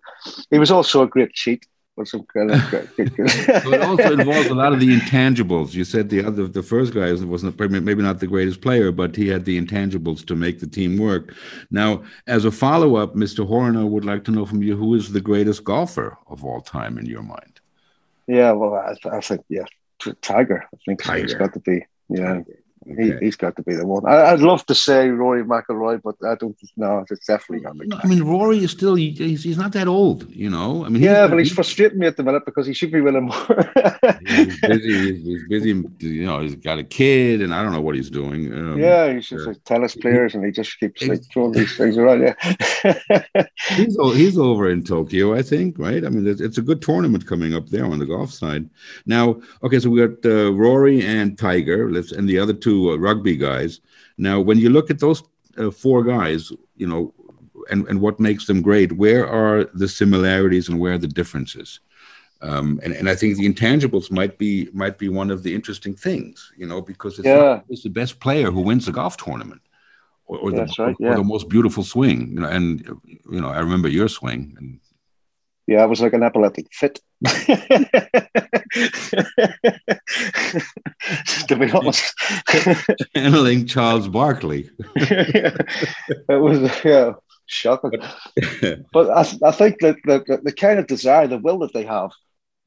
he was also a great cheat some kind of. so it also involves a lot of the intangibles. You said the other, the first guy wasn't maybe not the greatest player, but he had the intangibles to make the team work. Now, as a follow up, Mr. Horner would like to know from you who is the greatest golfer of all time in your mind. Yeah, well, I, I think yeah, Tiger. I think Tiger. has got to be. Yeah, Okay. He, has got to be the one. I, would love to say Rory McIlroy, but I don't know. It's definitely not No, I mean, Rory is still, he's, he's not that old, you know? I mean, yeah, but he's, he's frustrating me at the minute because he should be winning more. he's busy. He's, he's, busy, you know, he's got a kid and I don't know what he's doing. Um, yeah, he's just uh, like tennis players and he just keeps like, throwing these things around. Yeah. he's, he's over in Tokyo, I think, right? I mean, it's, it's, a good tournament coming up there on the golf side. Now, okay, so we got uh, Rory and Tiger, let's, and the other two two uh, rugby guys. Now, when you look at those uh, four guys, you know, and, and what makes them great, where are the similarities and where are the differences? Um, and, and I think the intangibles might be might be one of the interesting things, you know, because it's, yeah. it's the best player who wins the golf tournament, or, or, the, right, yeah. or, the, most beautiful swing, you know. And you know, I remember your swing, and yeah, I was like an epileptic fit. To be honest. Channeling Charles Barkley. it was yeah, shocking. but I, I think that the, the kind of desire, the will that they have,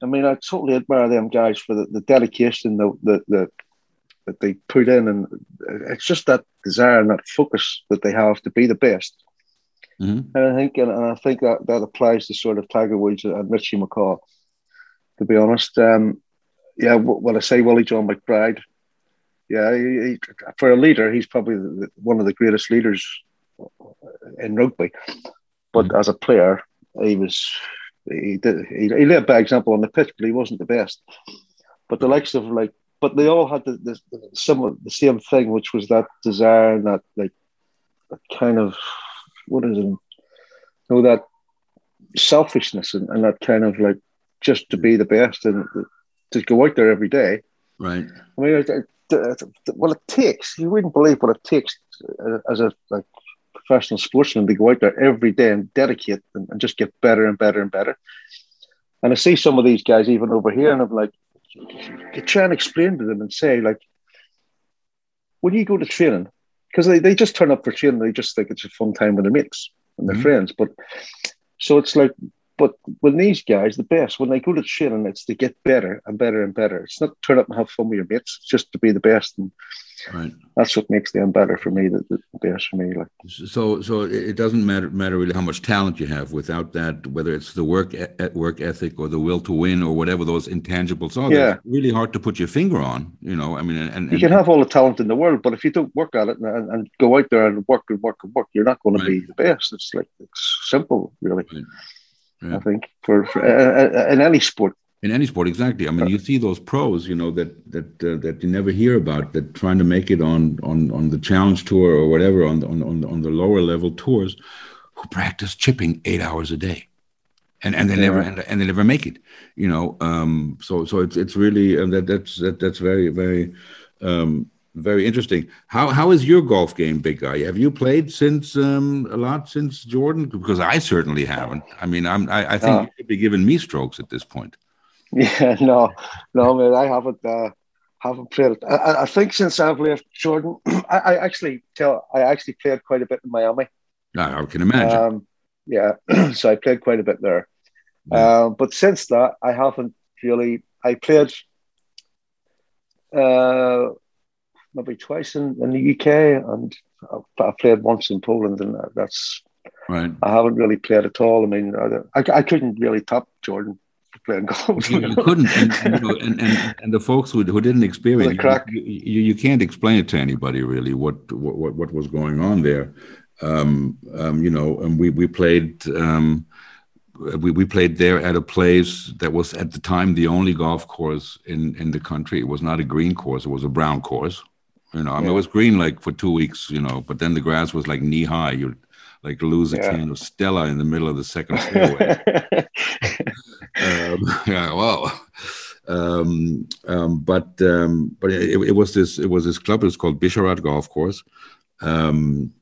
I mean, I totally admire them guys for the, the dedication, the, the, the that they put in, and it's just that desire and that focus that they have to be the best. Mm-hmm. And I think, and, I think that that applies to sort of Tiger Woods and Richie McCaw. To be honest, um, yeah. Well, I say Willie John McBride. Yeah, he, he, for a leader, he's probably the, one of the greatest leaders in rugby. But mm-hmm. as a player, he was he did he, he led by example on the pitch, but he wasn't the best. But the likes of like, but they all had the, the, the some the same thing, which was that desire and that like that kind of what is it? You know that selfishness and, and that kind of like just to be the best and to go out there every day. Right. I mean, it, it, it, what it takes, you wouldn't believe what it takes as a like professional sportsman to go out there every day and dedicate and, and just get better and better and better. And I see some of these guys even over here, and I'm like, you try and explain to them and say, like, when you go to training, because they, they just turn up for training, they just think it's a fun time with their mates and their mm-hmm. friends. But so it's like, but when these guys, the best, when they go to training, it's to get better and better and better. It's not turn up and have fun with your mates, it's just to be the best. And Right. That's what makes them better for me. The, the best for me. Like so, so it doesn't matter matter really how much talent you have. Without that, whether it's the work at work ethic or the will to win or whatever those intangibles are, yeah. really hard to put your finger on. You know, I mean, and, and you can have all the talent in the world, but if you don't work at it and, and go out there and work and work and work, you're not going right. to be the best. It's like it's simple, really. Right. Yeah. I think for, for uh, in any sport, in any sport exactly i mean you see those pros you know that that uh, that you never hear about that trying to make it on on on the challenge tour or whatever on on on the, on the lower level tours who practice chipping eight hours a day and and they yeah. never and, and, they never make it you know um so so it's it's really and that that's that, that's very very um very interesting. How how is your golf game, big guy? Have you played since um, a lot since Jordan? Because I certainly haven't. I mean, I'm I, I think you should be giving me strokes at this point. Yeah, no, no, man, I haven't. Uh, haven't played. I, I think since I've left Jordan, I, I, actually tell I actually played quite a bit in Miami. I can imagine. Um, yeah, so I played quite a bit there. Yeah. Um, but since that, I haven't really. I played uh, maybe twice in, in the UK, and I, I played once in Poland, and that's right. I haven't really played at all. I mean, I, I, I couldn't really top Jordan playing golf. you, you couldn't, and, and, you know, and, and, and, the folks who, who didn't experience it, you, you, you, can't explain it to anybody really what what what was going on there. Um, um, you know, and we we played. Um, we, we played there at a place that was at the time the only golf course in, in the country. It was not a green course; it was a brown course. You know, I mean, yeah. it was green like for two weeks. You know, but then the grass was like knee high. You'd like lose a yeah. can of Stella in the middle of the second fairway. um, yeah, well, um, um, but um, but it, it, was this it was this club. It was called Bisharat Golf Course, um,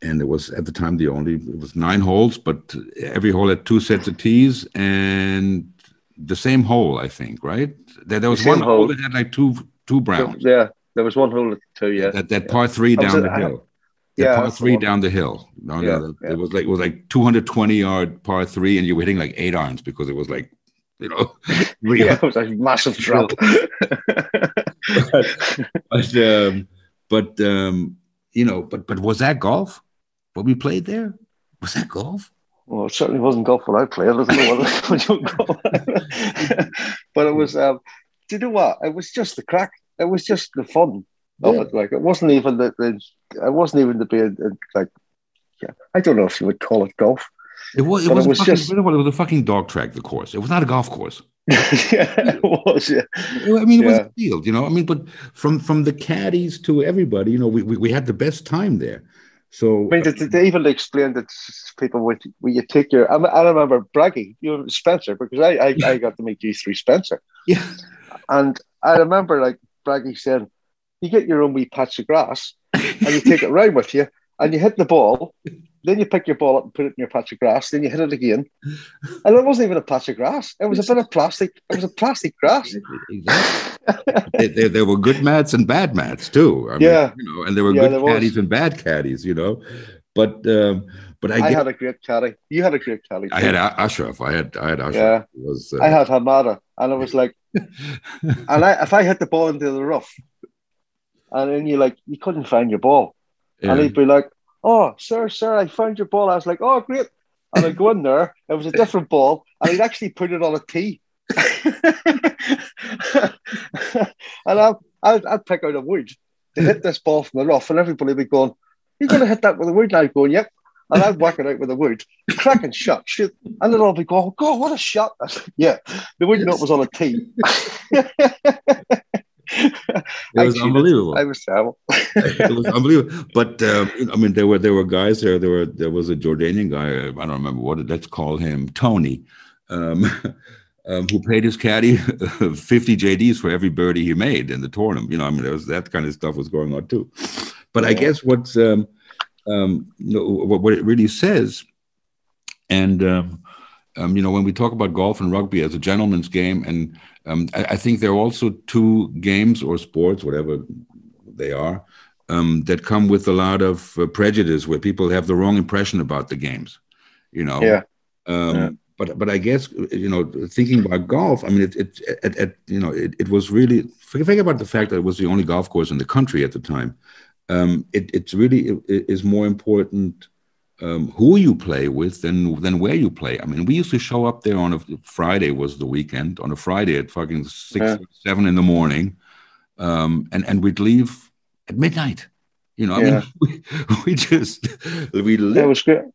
and it was at the time the only. It was nine holes, but every hole had two sets of tees and the same hole. I think right. There, there was one hole. hole that had like two two browns. Yeah, there was one hole at two. Yeah, that, that par three down the hill the yeah, par three down the hill. No, yeah, no, yeah. it was like it was like 220 yard par three, and you were hitting like eight irons because it was like, you know, real. yeah, it was a massive drop. but but, um, but um, you know, but but was that golf? What we played there was that golf? Well, it certainly wasn't golf what I played. I don't know what you but it was. Um, do you know what? It was just the crack. It was just the fun of yeah. it. Like it wasn't even the, the it wasn't even to be a, a, like yeah. I don't know if you would call it golf. It was. It was, it was fucking, just. It was a fucking dog track. The course. It was not a golf course. yeah, it was. Yeah. I mean, it yeah. was a field. You know. I mean, but from from the caddies to everybody, you know, we we, we had the best time there. So I mean, they, they even explained that people with when you take your. I, I remember bragging, you know, Spencer, because I I. I got to meet you through Spencer. Yeah. And I remember like bragging said, you get your own wee patch of grass and you take it round with you and you hit the ball. Then you pick your ball up and put it in your patch of grass. Then you hit it again, and it wasn't even a patch of grass. It was a bit of plastic. It was a plastic grass. Exactly. there, there, were good mats and bad mats too. I yeah, mean, you know, and there were yeah, good there caddies was. and bad caddies. You know, but um, but I, I get, had a great caddy. You had a great caddy. Too. I had Ashraf. I had I had Ashraf. Yeah, was, uh, I had Hamada, and it was like, and I, if I hit the ball into the rough, and then you like you couldn't find your ball, yeah. and he'd be like, "Oh, sir, sir, I found your ball." I was like, "Oh, great!" And I'd go in there. It was a different ball, and he'd actually put it on a tee. and I'd, I'd, I'd, pick out a wood to hit this ball from the rough, and everybody would be going, "You're going to hit that with a wood?" And I'd go, "Yep." And I'd whack it out with a wood, cracking shot, shoot, and then I'll be going, "Oh God, what a shot!" yeah, the wood yes. was on a tee. it was unbelievable. I was terrible. it was unbelievable. But um, I mean, there were there were guys there. There were there was a Jordanian guy. I don't remember what. Let's call him Tony, um, um, who paid his caddy fifty JDs for every birdie he made in the tournament. You know, I mean, there was that kind of stuff was going on too. But yeah. I guess what's um, you know, what, what it really says. And um, um, you know, when we talk about golf and rugby as a gentleman's game, and um, I, I, think there are also two games or sports, whatever they are, um, that come with a lot of uh, prejudice, where people have the wrong impression about the games. You know. Yeah. Um, yeah. But but I guess you know, thinking about golf, I mean, it it, it, it you know, it, it was really think about the fact that it was the only golf course in the country at the time. Um, it, it's really it is more important um, who you play with than than where you play. I mean, we used to show up there on a Friday was the weekend on a Friday at fucking six yeah. seven in the morning, um, and and we'd leave at midnight. You know, I yeah. mean, we, we just we lived. That was good.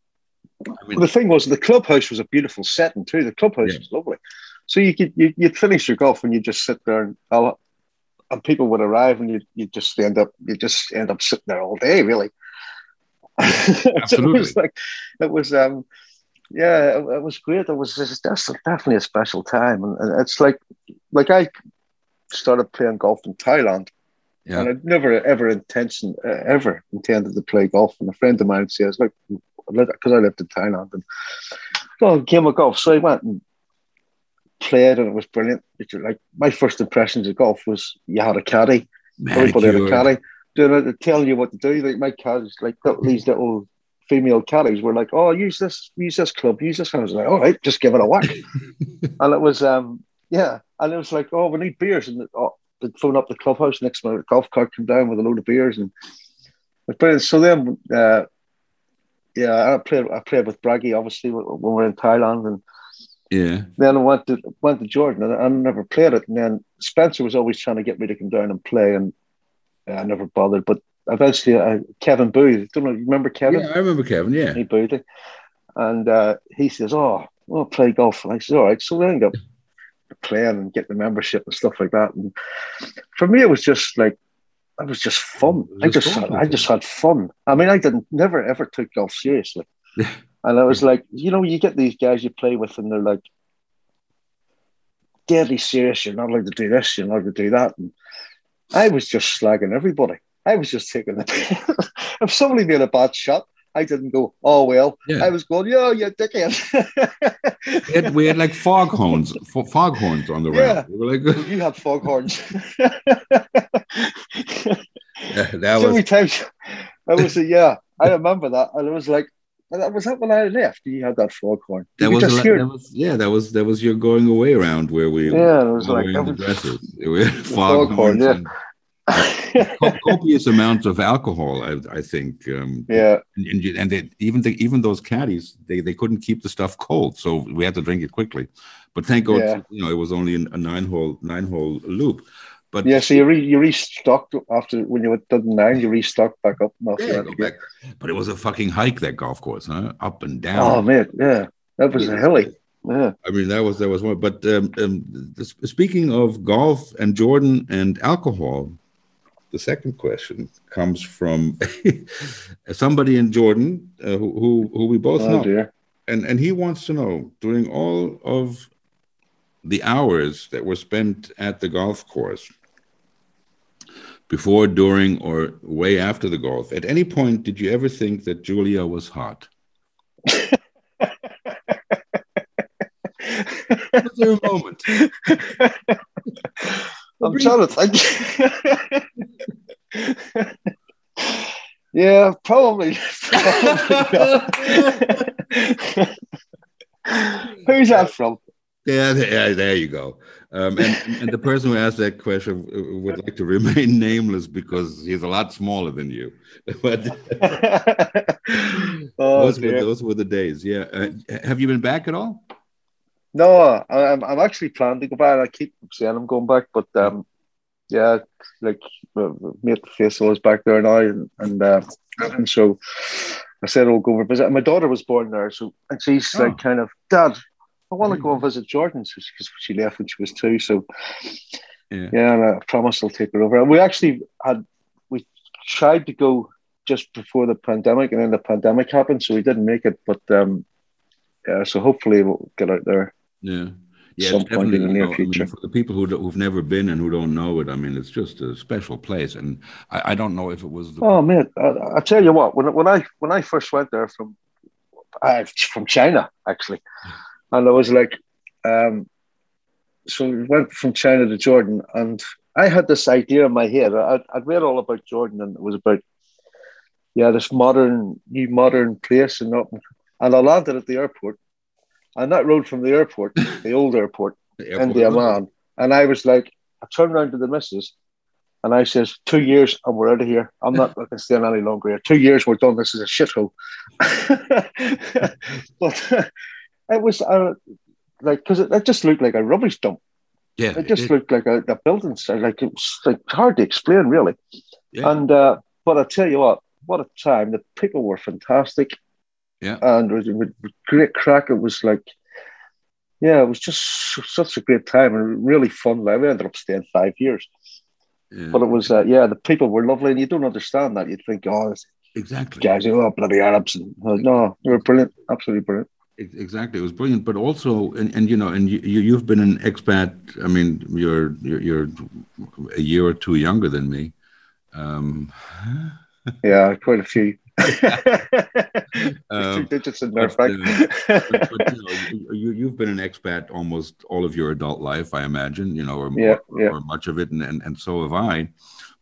I mean, well, the thing was, the clubhouse was a beautiful setting too. The clubhouse yeah. was lovely, so you could you, would finish your golf and you just sit there and and people would arrive and you you just end up you just end up sitting there all day really. Absolutely. it was like it was um yeah it, it was great. It was just, that's definitely a special time, and, and, it's like like I started playing golf in Thailand. Yeah. And I'd never ever intention uh, ever intended to play golf. And a friend of mine says, "Look, because I lived in Thailand, and well, game of golf." So I went and played, and it was brilliant. Like my first impressions of golf was you had a caddy, everybody had a caddy doing it, telling you what to do. Like my caddies, like these little female caddies were like, "Oh, use this, use this club, use this." And I was like, "All right, just give it a whack." and it was, um, yeah, and it was like, "Oh, we need beers," and oh, they'd phone up the clubhouse next minute. Golf cart come down with a load of beers, and but so then, uh, yeah, I played. I played with Braggy obviously when we were in Thailand, and yeah. Then I went to went to Jordan, and I never played it. And then Spencer was always trying to get me to come down and play, and I never bothered. But eventually, uh, Kevin Booth, don't know, remember Kevin? Yeah, I remember Kevin. Yeah, he Booth, and uh, he says, "Oh, I'll play golf." And I said, "All right." So we ended up playing and get the membership and stuff like that. And for me, it was just like it was just fun. Was I just fun, had, I just had fun. I mean, I didn't never ever took golf seriously. And I was hmm. like, you know, you get these guys you play with, and they're like deadly serious. You're not allowed to do this. You're not allowed to do that. And I was just slagging everybody. I was just taking the. if somebody made a bad shot, I didn't go, oh well. Yeah. I was going, yo, you dickhead. we, had, we had like foghorns, foghorns on the yeah. ramp. We were like, you had foghorns. yeah, that so was. Many times, I was, yeah, I remember that, and it was like, was that when I left? You had that foghorn. That was, a, that was, yeah. That was that was your going away around where we yeah. It was like the dresses. We had foghorn, yeah. copious amounts of alcohol, I, I think. Um, yeah, and, and they, even the, even those caddies, they, they couldn't keep the stuff cold, so we had to drink it quickly. But thank God, yeah. you know, it was only a nine hole nine hole loop. But yeah, so you re, you restocked after when you were done nine, you restocked back up. Yeah, back. But it was a fucking hike that golf course, huh? Up and down. Oh man, yeah, that was a hilly. Yeah. I mean, that was that was one. But um, um, speaking of golf and Jordan and alcohol, the second question comes from somebody in Jordan uh, who, who, who we both oh, know, dear. and and he wants to know during all of the hours that were spent at the golf course before, during, or way after the golf, at any point did you ever think that Julia was hot? was there a moment? I'm trying to think. yeah, probably. probably Who's that from? Yeah, yeah, there you go. Um, and, and the person who asked that question would like to remain nameless because he's a lot smaller than you. but oh, those, were, those were the days. Yeah. Uh, have you been back at all? No, I'm, I'm actually planning to go back. I keep saying I'm going back, but um, yeah, like uh, mate Faisal is back there now, and, and, uh, and so I said I'll go over visit. my daughter was born there, so and she's oh. like kind of dad. I want to go and visit Jordan because she left when she was two. So yeah, yeah and I promise I'll take her over. And we actually had we tried to go just before the pandemic, and then the pandemic happened, so we didn't make it. But um, yeah, so hopefully we'll get out there. Yeah. yeah, some point in the near future. I mean, for the people who who've never been and who don't know it, I mean, it's just a special place, and I, I don't know if it was. The... Oh man, I, I, tell you what, when when I when I first went there from uh, from China actually, and I was like, um, so we went from China to Jordan, and I had this idea in my head. I'd, I'd read all about Jordan, and it was about yeah this modern new modern place, and and I landed at the airport and that road from the airport, the old airport, in the airport into Amman. And I was like, I turned around to the missus and I says, two years and we're out of here. I'm not going to stay any longer here. Two years, we're done. This is a shithole. but it was uh, like, because it, it, just looked like a rubbish dump. Yeah. It just looked like a, a building site. Like it was like hard to explain, really. Yeah. And, uh, but I tell you what, what a time. The people were fantastic. Yeah. And it was a great crack. It was like, yeah, it was just such a great time and really fun. Like, we ended up staying five years. Yeah. But it was, uh, yeah, the people were lovely, and you don't understand that. You'd think, oh, exactly, guys, oh, bloody Arabs. And, uh, no, they were brilliant, absolutely brilliant. Exactly, it was brilliant. But also, and, and you know, and you you've been an expat. I mean, you're you're, you're a year or two younger than me. Um, yeah, quite a few. um, digits in there, but, uh, but, but, you, know, you, you've been an expat almost all of your adult life, I imagine, you know, or, yeah, or, yeah. or much of it, and, and, and so have I.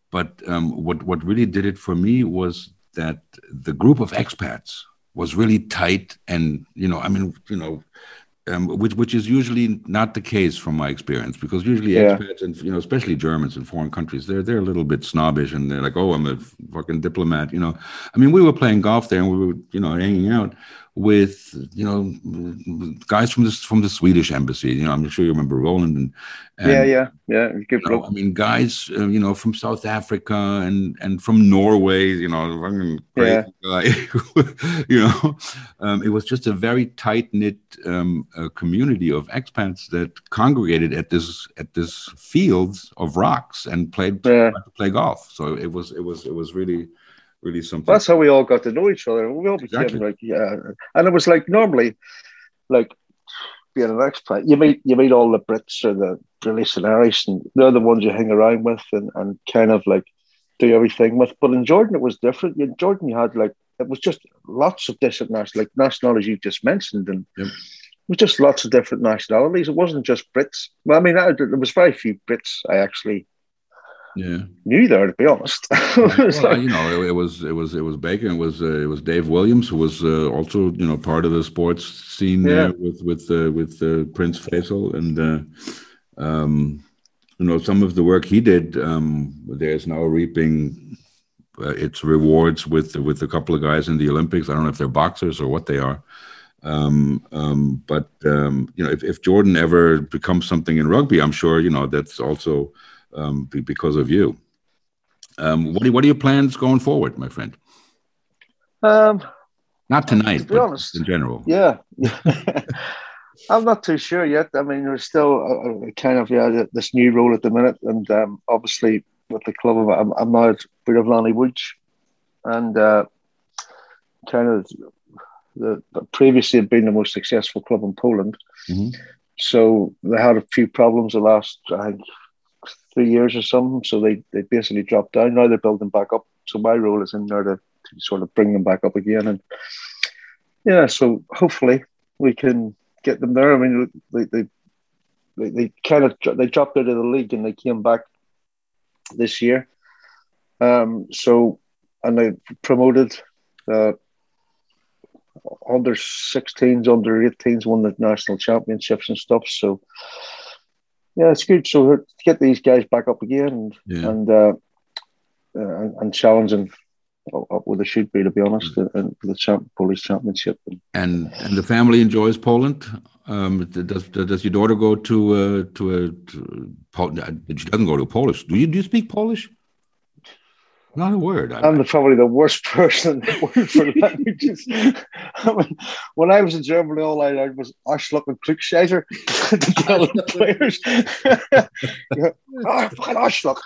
But um, what, what really did it for me was that the group of expats was really tight. And, you know, I mean, you know, um, which which is usually not the case from my experience because usually yeah. expats and you know especially Germans in foreign countries they're they're a little bit snobbish and they're like oh I'm a fucking diplomat you know I mean we were playing golf there and we were you know hanging out with you know guys from this from the Swedish embassy. You know, I'm sure you remember Roland and, and yeah, yeah, yeah. Good you know, I mean, guys, uh, you know, from South Africa and and from Norway. You know, fucking crazy yeah. guy. you know, um, it was just a very tight knit um, uh, community of expats that congregated at this at this fields of rocks and played yeah. play golf. So it was it was it was really really something. That's how we all got to know each other. We all became exactly. like yeah, and it was like normally, like being an expat, you meet you meet all the Brits or the British and Irish, and they're the ones you hang around with and, and kind of like do everything with. But in Jordan, it was different. In Jordan, you had like it was just lots of different national, like nationalities you just mentioned, and yep. it was just lots of different nationalities. It wasn't just Brits. Well, I mean, I, there was very few Brits I actually yeah. Knew there to be honest. Well, like, you know it, it, was it was it was baker it was uh, it was dave williams who was uh, also you know part of the sports scene yeah. there with with uh, with uh, prince faisal. And uh, um, you know some of the work he did um, there's now reaping uh, its rewards with with a couple of guys in the olympics. I don't know if they're boxers or what they are. Um, um, but um, you know if, if jordan ever becomes something in rugby i'm sure you know that's also um, because of you. Um, what, are, what are your plans going forward, my friend? Um, not tonight, to be honest, in general. Yeah. I'm not too sure yet. I mean, there's still a, a kind of yeah this new role at the minute, and um, obviously with the club, I'm, I'm now at Budowlani Łódź, and uh, kind of the, previously had been the most successful club in Poland. Mm-hmm. So they had a few problems the last I think three years or something. So they, they basically dropped down. Now they're building back up. So my role is in there to, to sort of bring them back up again. And yeah, so hopefully we can get them there. I mean, they, they, they, they kind of they dropped out of the league and they came back this year. Um, so and they promoted uh, under 16s, under 18s, won the national championships and stuff. So yeah, it's good. So to get these guys back up again and yeah. and, uh, uh, and, and challenging up where they should be, to be honest, mm. and the champ, Polish championship. And and the family enjoys Poland. Um, does does your daughter go to uh, to a? To, she doesn't go to Polish. Do you do you speak Polish? Not a word. I am probably the worst person for languages. I mean, when I was in Germany, all I learned was Arschloch and Klugscheißer to tell the players. oh, fucking Arschloch.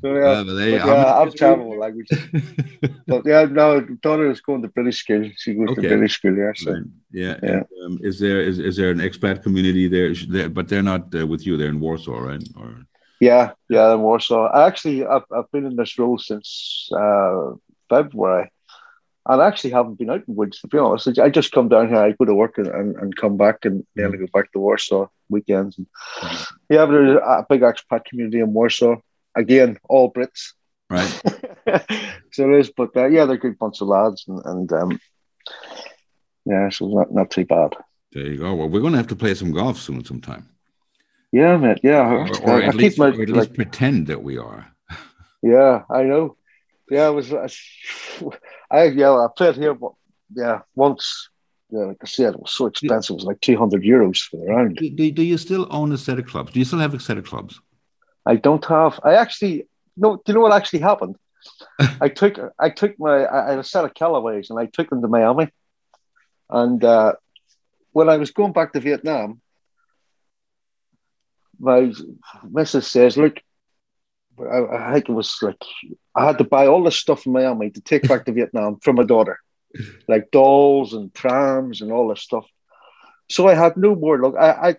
so, yeah, but they, but, yeah I'm terrible with languages. but yeah, no, daughter is going to British school. She goes okay. to British school, yeah. So. Right. Yeah. yeah. And, um, is there is, is there an expat community there? there but they're not uh, with you. They're in Warsaw, right? Or yeah, yeah, in Warsaw. I actually, I've, I've been in this role since uh, February, and I actually haven't been out in Łódź to be honest. I just come down here, I go to work and, and, and come back, and then I go back to Warsaw weekends. And, yeah, but there's a big expat community in Warsaw. Again, all Brits. Right. so it is, but uh, yeah, they're a good bunch of lads, and, and um, yeah, so not not too bad. There you go. Well, we're going to have to play some golf soon, sometime. Yeah, man. Yeah, or, or at, least, my, or at least like, pretend that we are. Yeah, I know. Yeah, I was. I yeah, I played here. But yeah, once. Yeah, like I said, it was so expensive. It was like two hundred euros for the round. Do, do, do, you still own a set of clubs? Do you still have a set of clubs? I don't have. I actually no. Do you know what actually happened? I took I took my I had a set of Callaways and I took them to Miami, and uh, when I was going back to Vietnam, my missus says, look, I, I, think it was like I had to buy all this stuff in Miami to take back to Vietnam for my daughter, like dolls and prams and all this stuff. So I had no more luck. I, I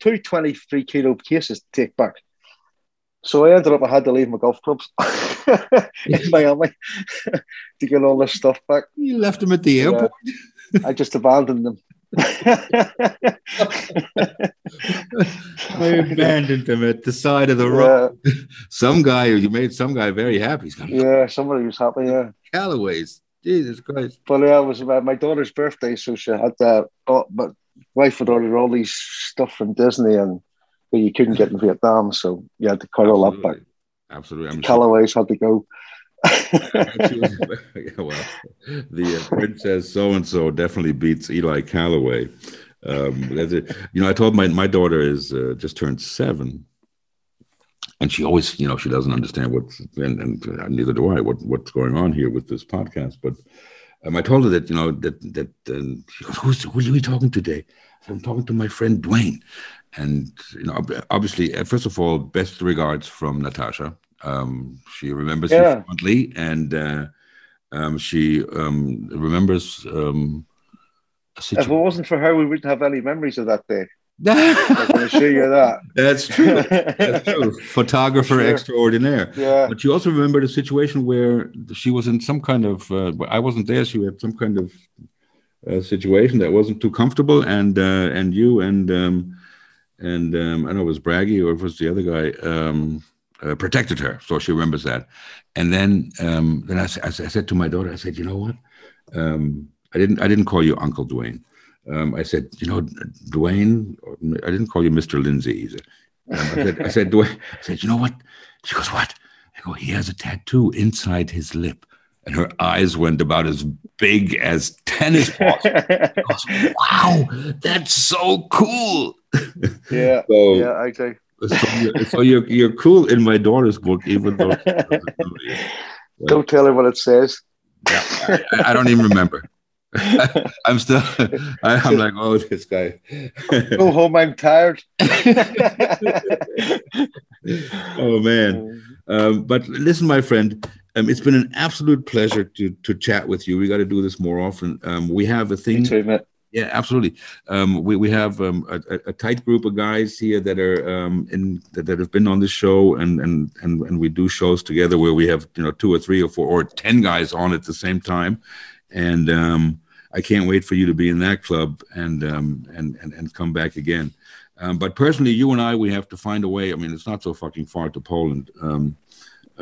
two 23 kilo cases to take back. So I ended up I had to leave my golf clubs in Miami to get all this stuff back. You left them at the airport. Yeah, I just abandoned them. I abandoned them at the side of the road. Yeah. some guy, you made some guy very happy. yeah, somebody was happy. Yeah, Callaways. Jesus Christ. But yeah, it was about my daughter's birthday, so she had that. Oh, but wife had ordered all these stuff from Disney, and you couldn't get in Vietnam, so you had to cut all that back. Absolutely. Callaways had to go. yeah, well, the uh, princess so and so definitely beats Ely Callaway. Um, you know, I told my my daughter is uh, just turned seven, and she always, you know, she doesn't understand what's and, and uh, neither do I what what's going on here with this podcast. But um, I told her that you know that that uh, she goes, Who's, who are you talking today? I'm talking to my friend Duaine, and you know, obviously, uh, first of all, best regards from Natasha um, she remembers yeah. you fondly, and uh, um, she um, remembers. Um, if it wasn't for her, we wouldn't have any memories of that day. I can assure you that. That's true. That's true. Photographer sure. extraordinaire. Yeah. But you also remember the situation where she was in some kind of. Uh, I wasn't there. She had some kind of uh, situation that wasn't too comfortable, and uh, and you and um, and um, I know it was Braggy or it was the other guy. Um, uh, protected her, so she remembers that. And then, um, then I, I, I, said to my daughter, I said, you know what? Um, I didn't, I didn't call you Uncle Duaine. Um, I said, you know, Duaine. I didn't call you Mr. Lindsay either. Um, I said, I said, Duaine. I said, you know what? She goes, what? I go, he has a tattoo inside his lip. And her eyes went about as big as tennis balls. goes, wow, that's so cool. Yeah. so, yeah, okay. So, you're, so you're, you're cool in my daughter's book, even though. Don't tell her what it says. Yeah, I, I don't even remember. I'm still. I, am like, oh, this guy. Go home. I'm tired. oh man! Um, but listen, my friend. Um, it's been an absolute pleasure to to chat with you. We got to do this more often. Um, we have a thing. Too, yeah, absolutely. Um, we we have um, a, a, tight group of guys here that are um, in that, that, have been on the show, and, and and and we do shows together where we have you know two or three or four or ten guys on at the same time, and um, I can't wait for you to be in that club and um, and, and and come back again. Um, but personally, you and I, we have to find a way. I mean, it's not so fucking far to Poland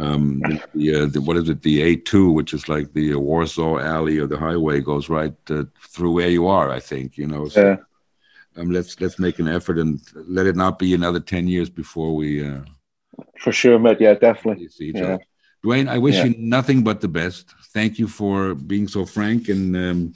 um, the, uh, the, what is it, the A2, which is like the uh, Warsaw Alley or the highway, goes right uh, through where you are. I think you know. So. Um, let's let's make an effort and let it not be another ten years before we. Uh, For sure, mate. Yeah, definitely. See yeah. other. Duaine, I wish yeah. you nothing but the best. Thank you for being so frank and um,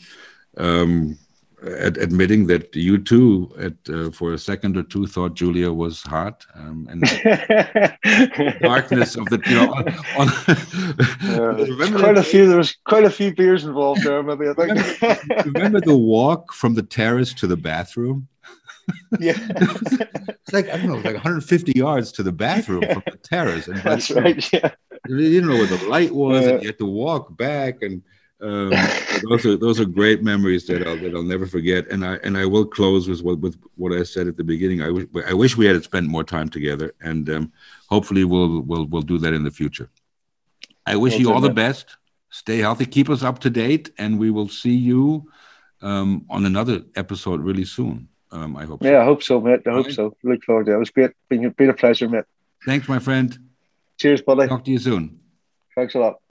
um, ad- admitting that you too, at, uh, for a second or two, thought Julia was hot, um, and darkness of the you know. On, on yeah, quite a few. There was quite a few beers involved there. Maybe I think. remember, remember the walk from the terrace to the bathroom? Yeah, it's like I don't know, like 150 yards to the bathroom from the terrace. And That's right. Yeah, you didn't know where the light was, yeah. and you had to walk back and um, those are those are great memories that I'll that I'll never forget. And I and I will close with what with what I said at the beginning. I wish I wish we had spent more time together, and um, hopefully we'll we'll we'll do that in the future. I wish well, you all the best. Stay healthy. Keep us up to date, and we will see you um, on another episode really soon. Um, I hope. Yeah, so. I hope so, mate. I hope so. Look forward to it. It was great. Been, been a pleasure, mate. Thanks, my friend. Cheers, buddy. Talk to you soon. Thanks a lot.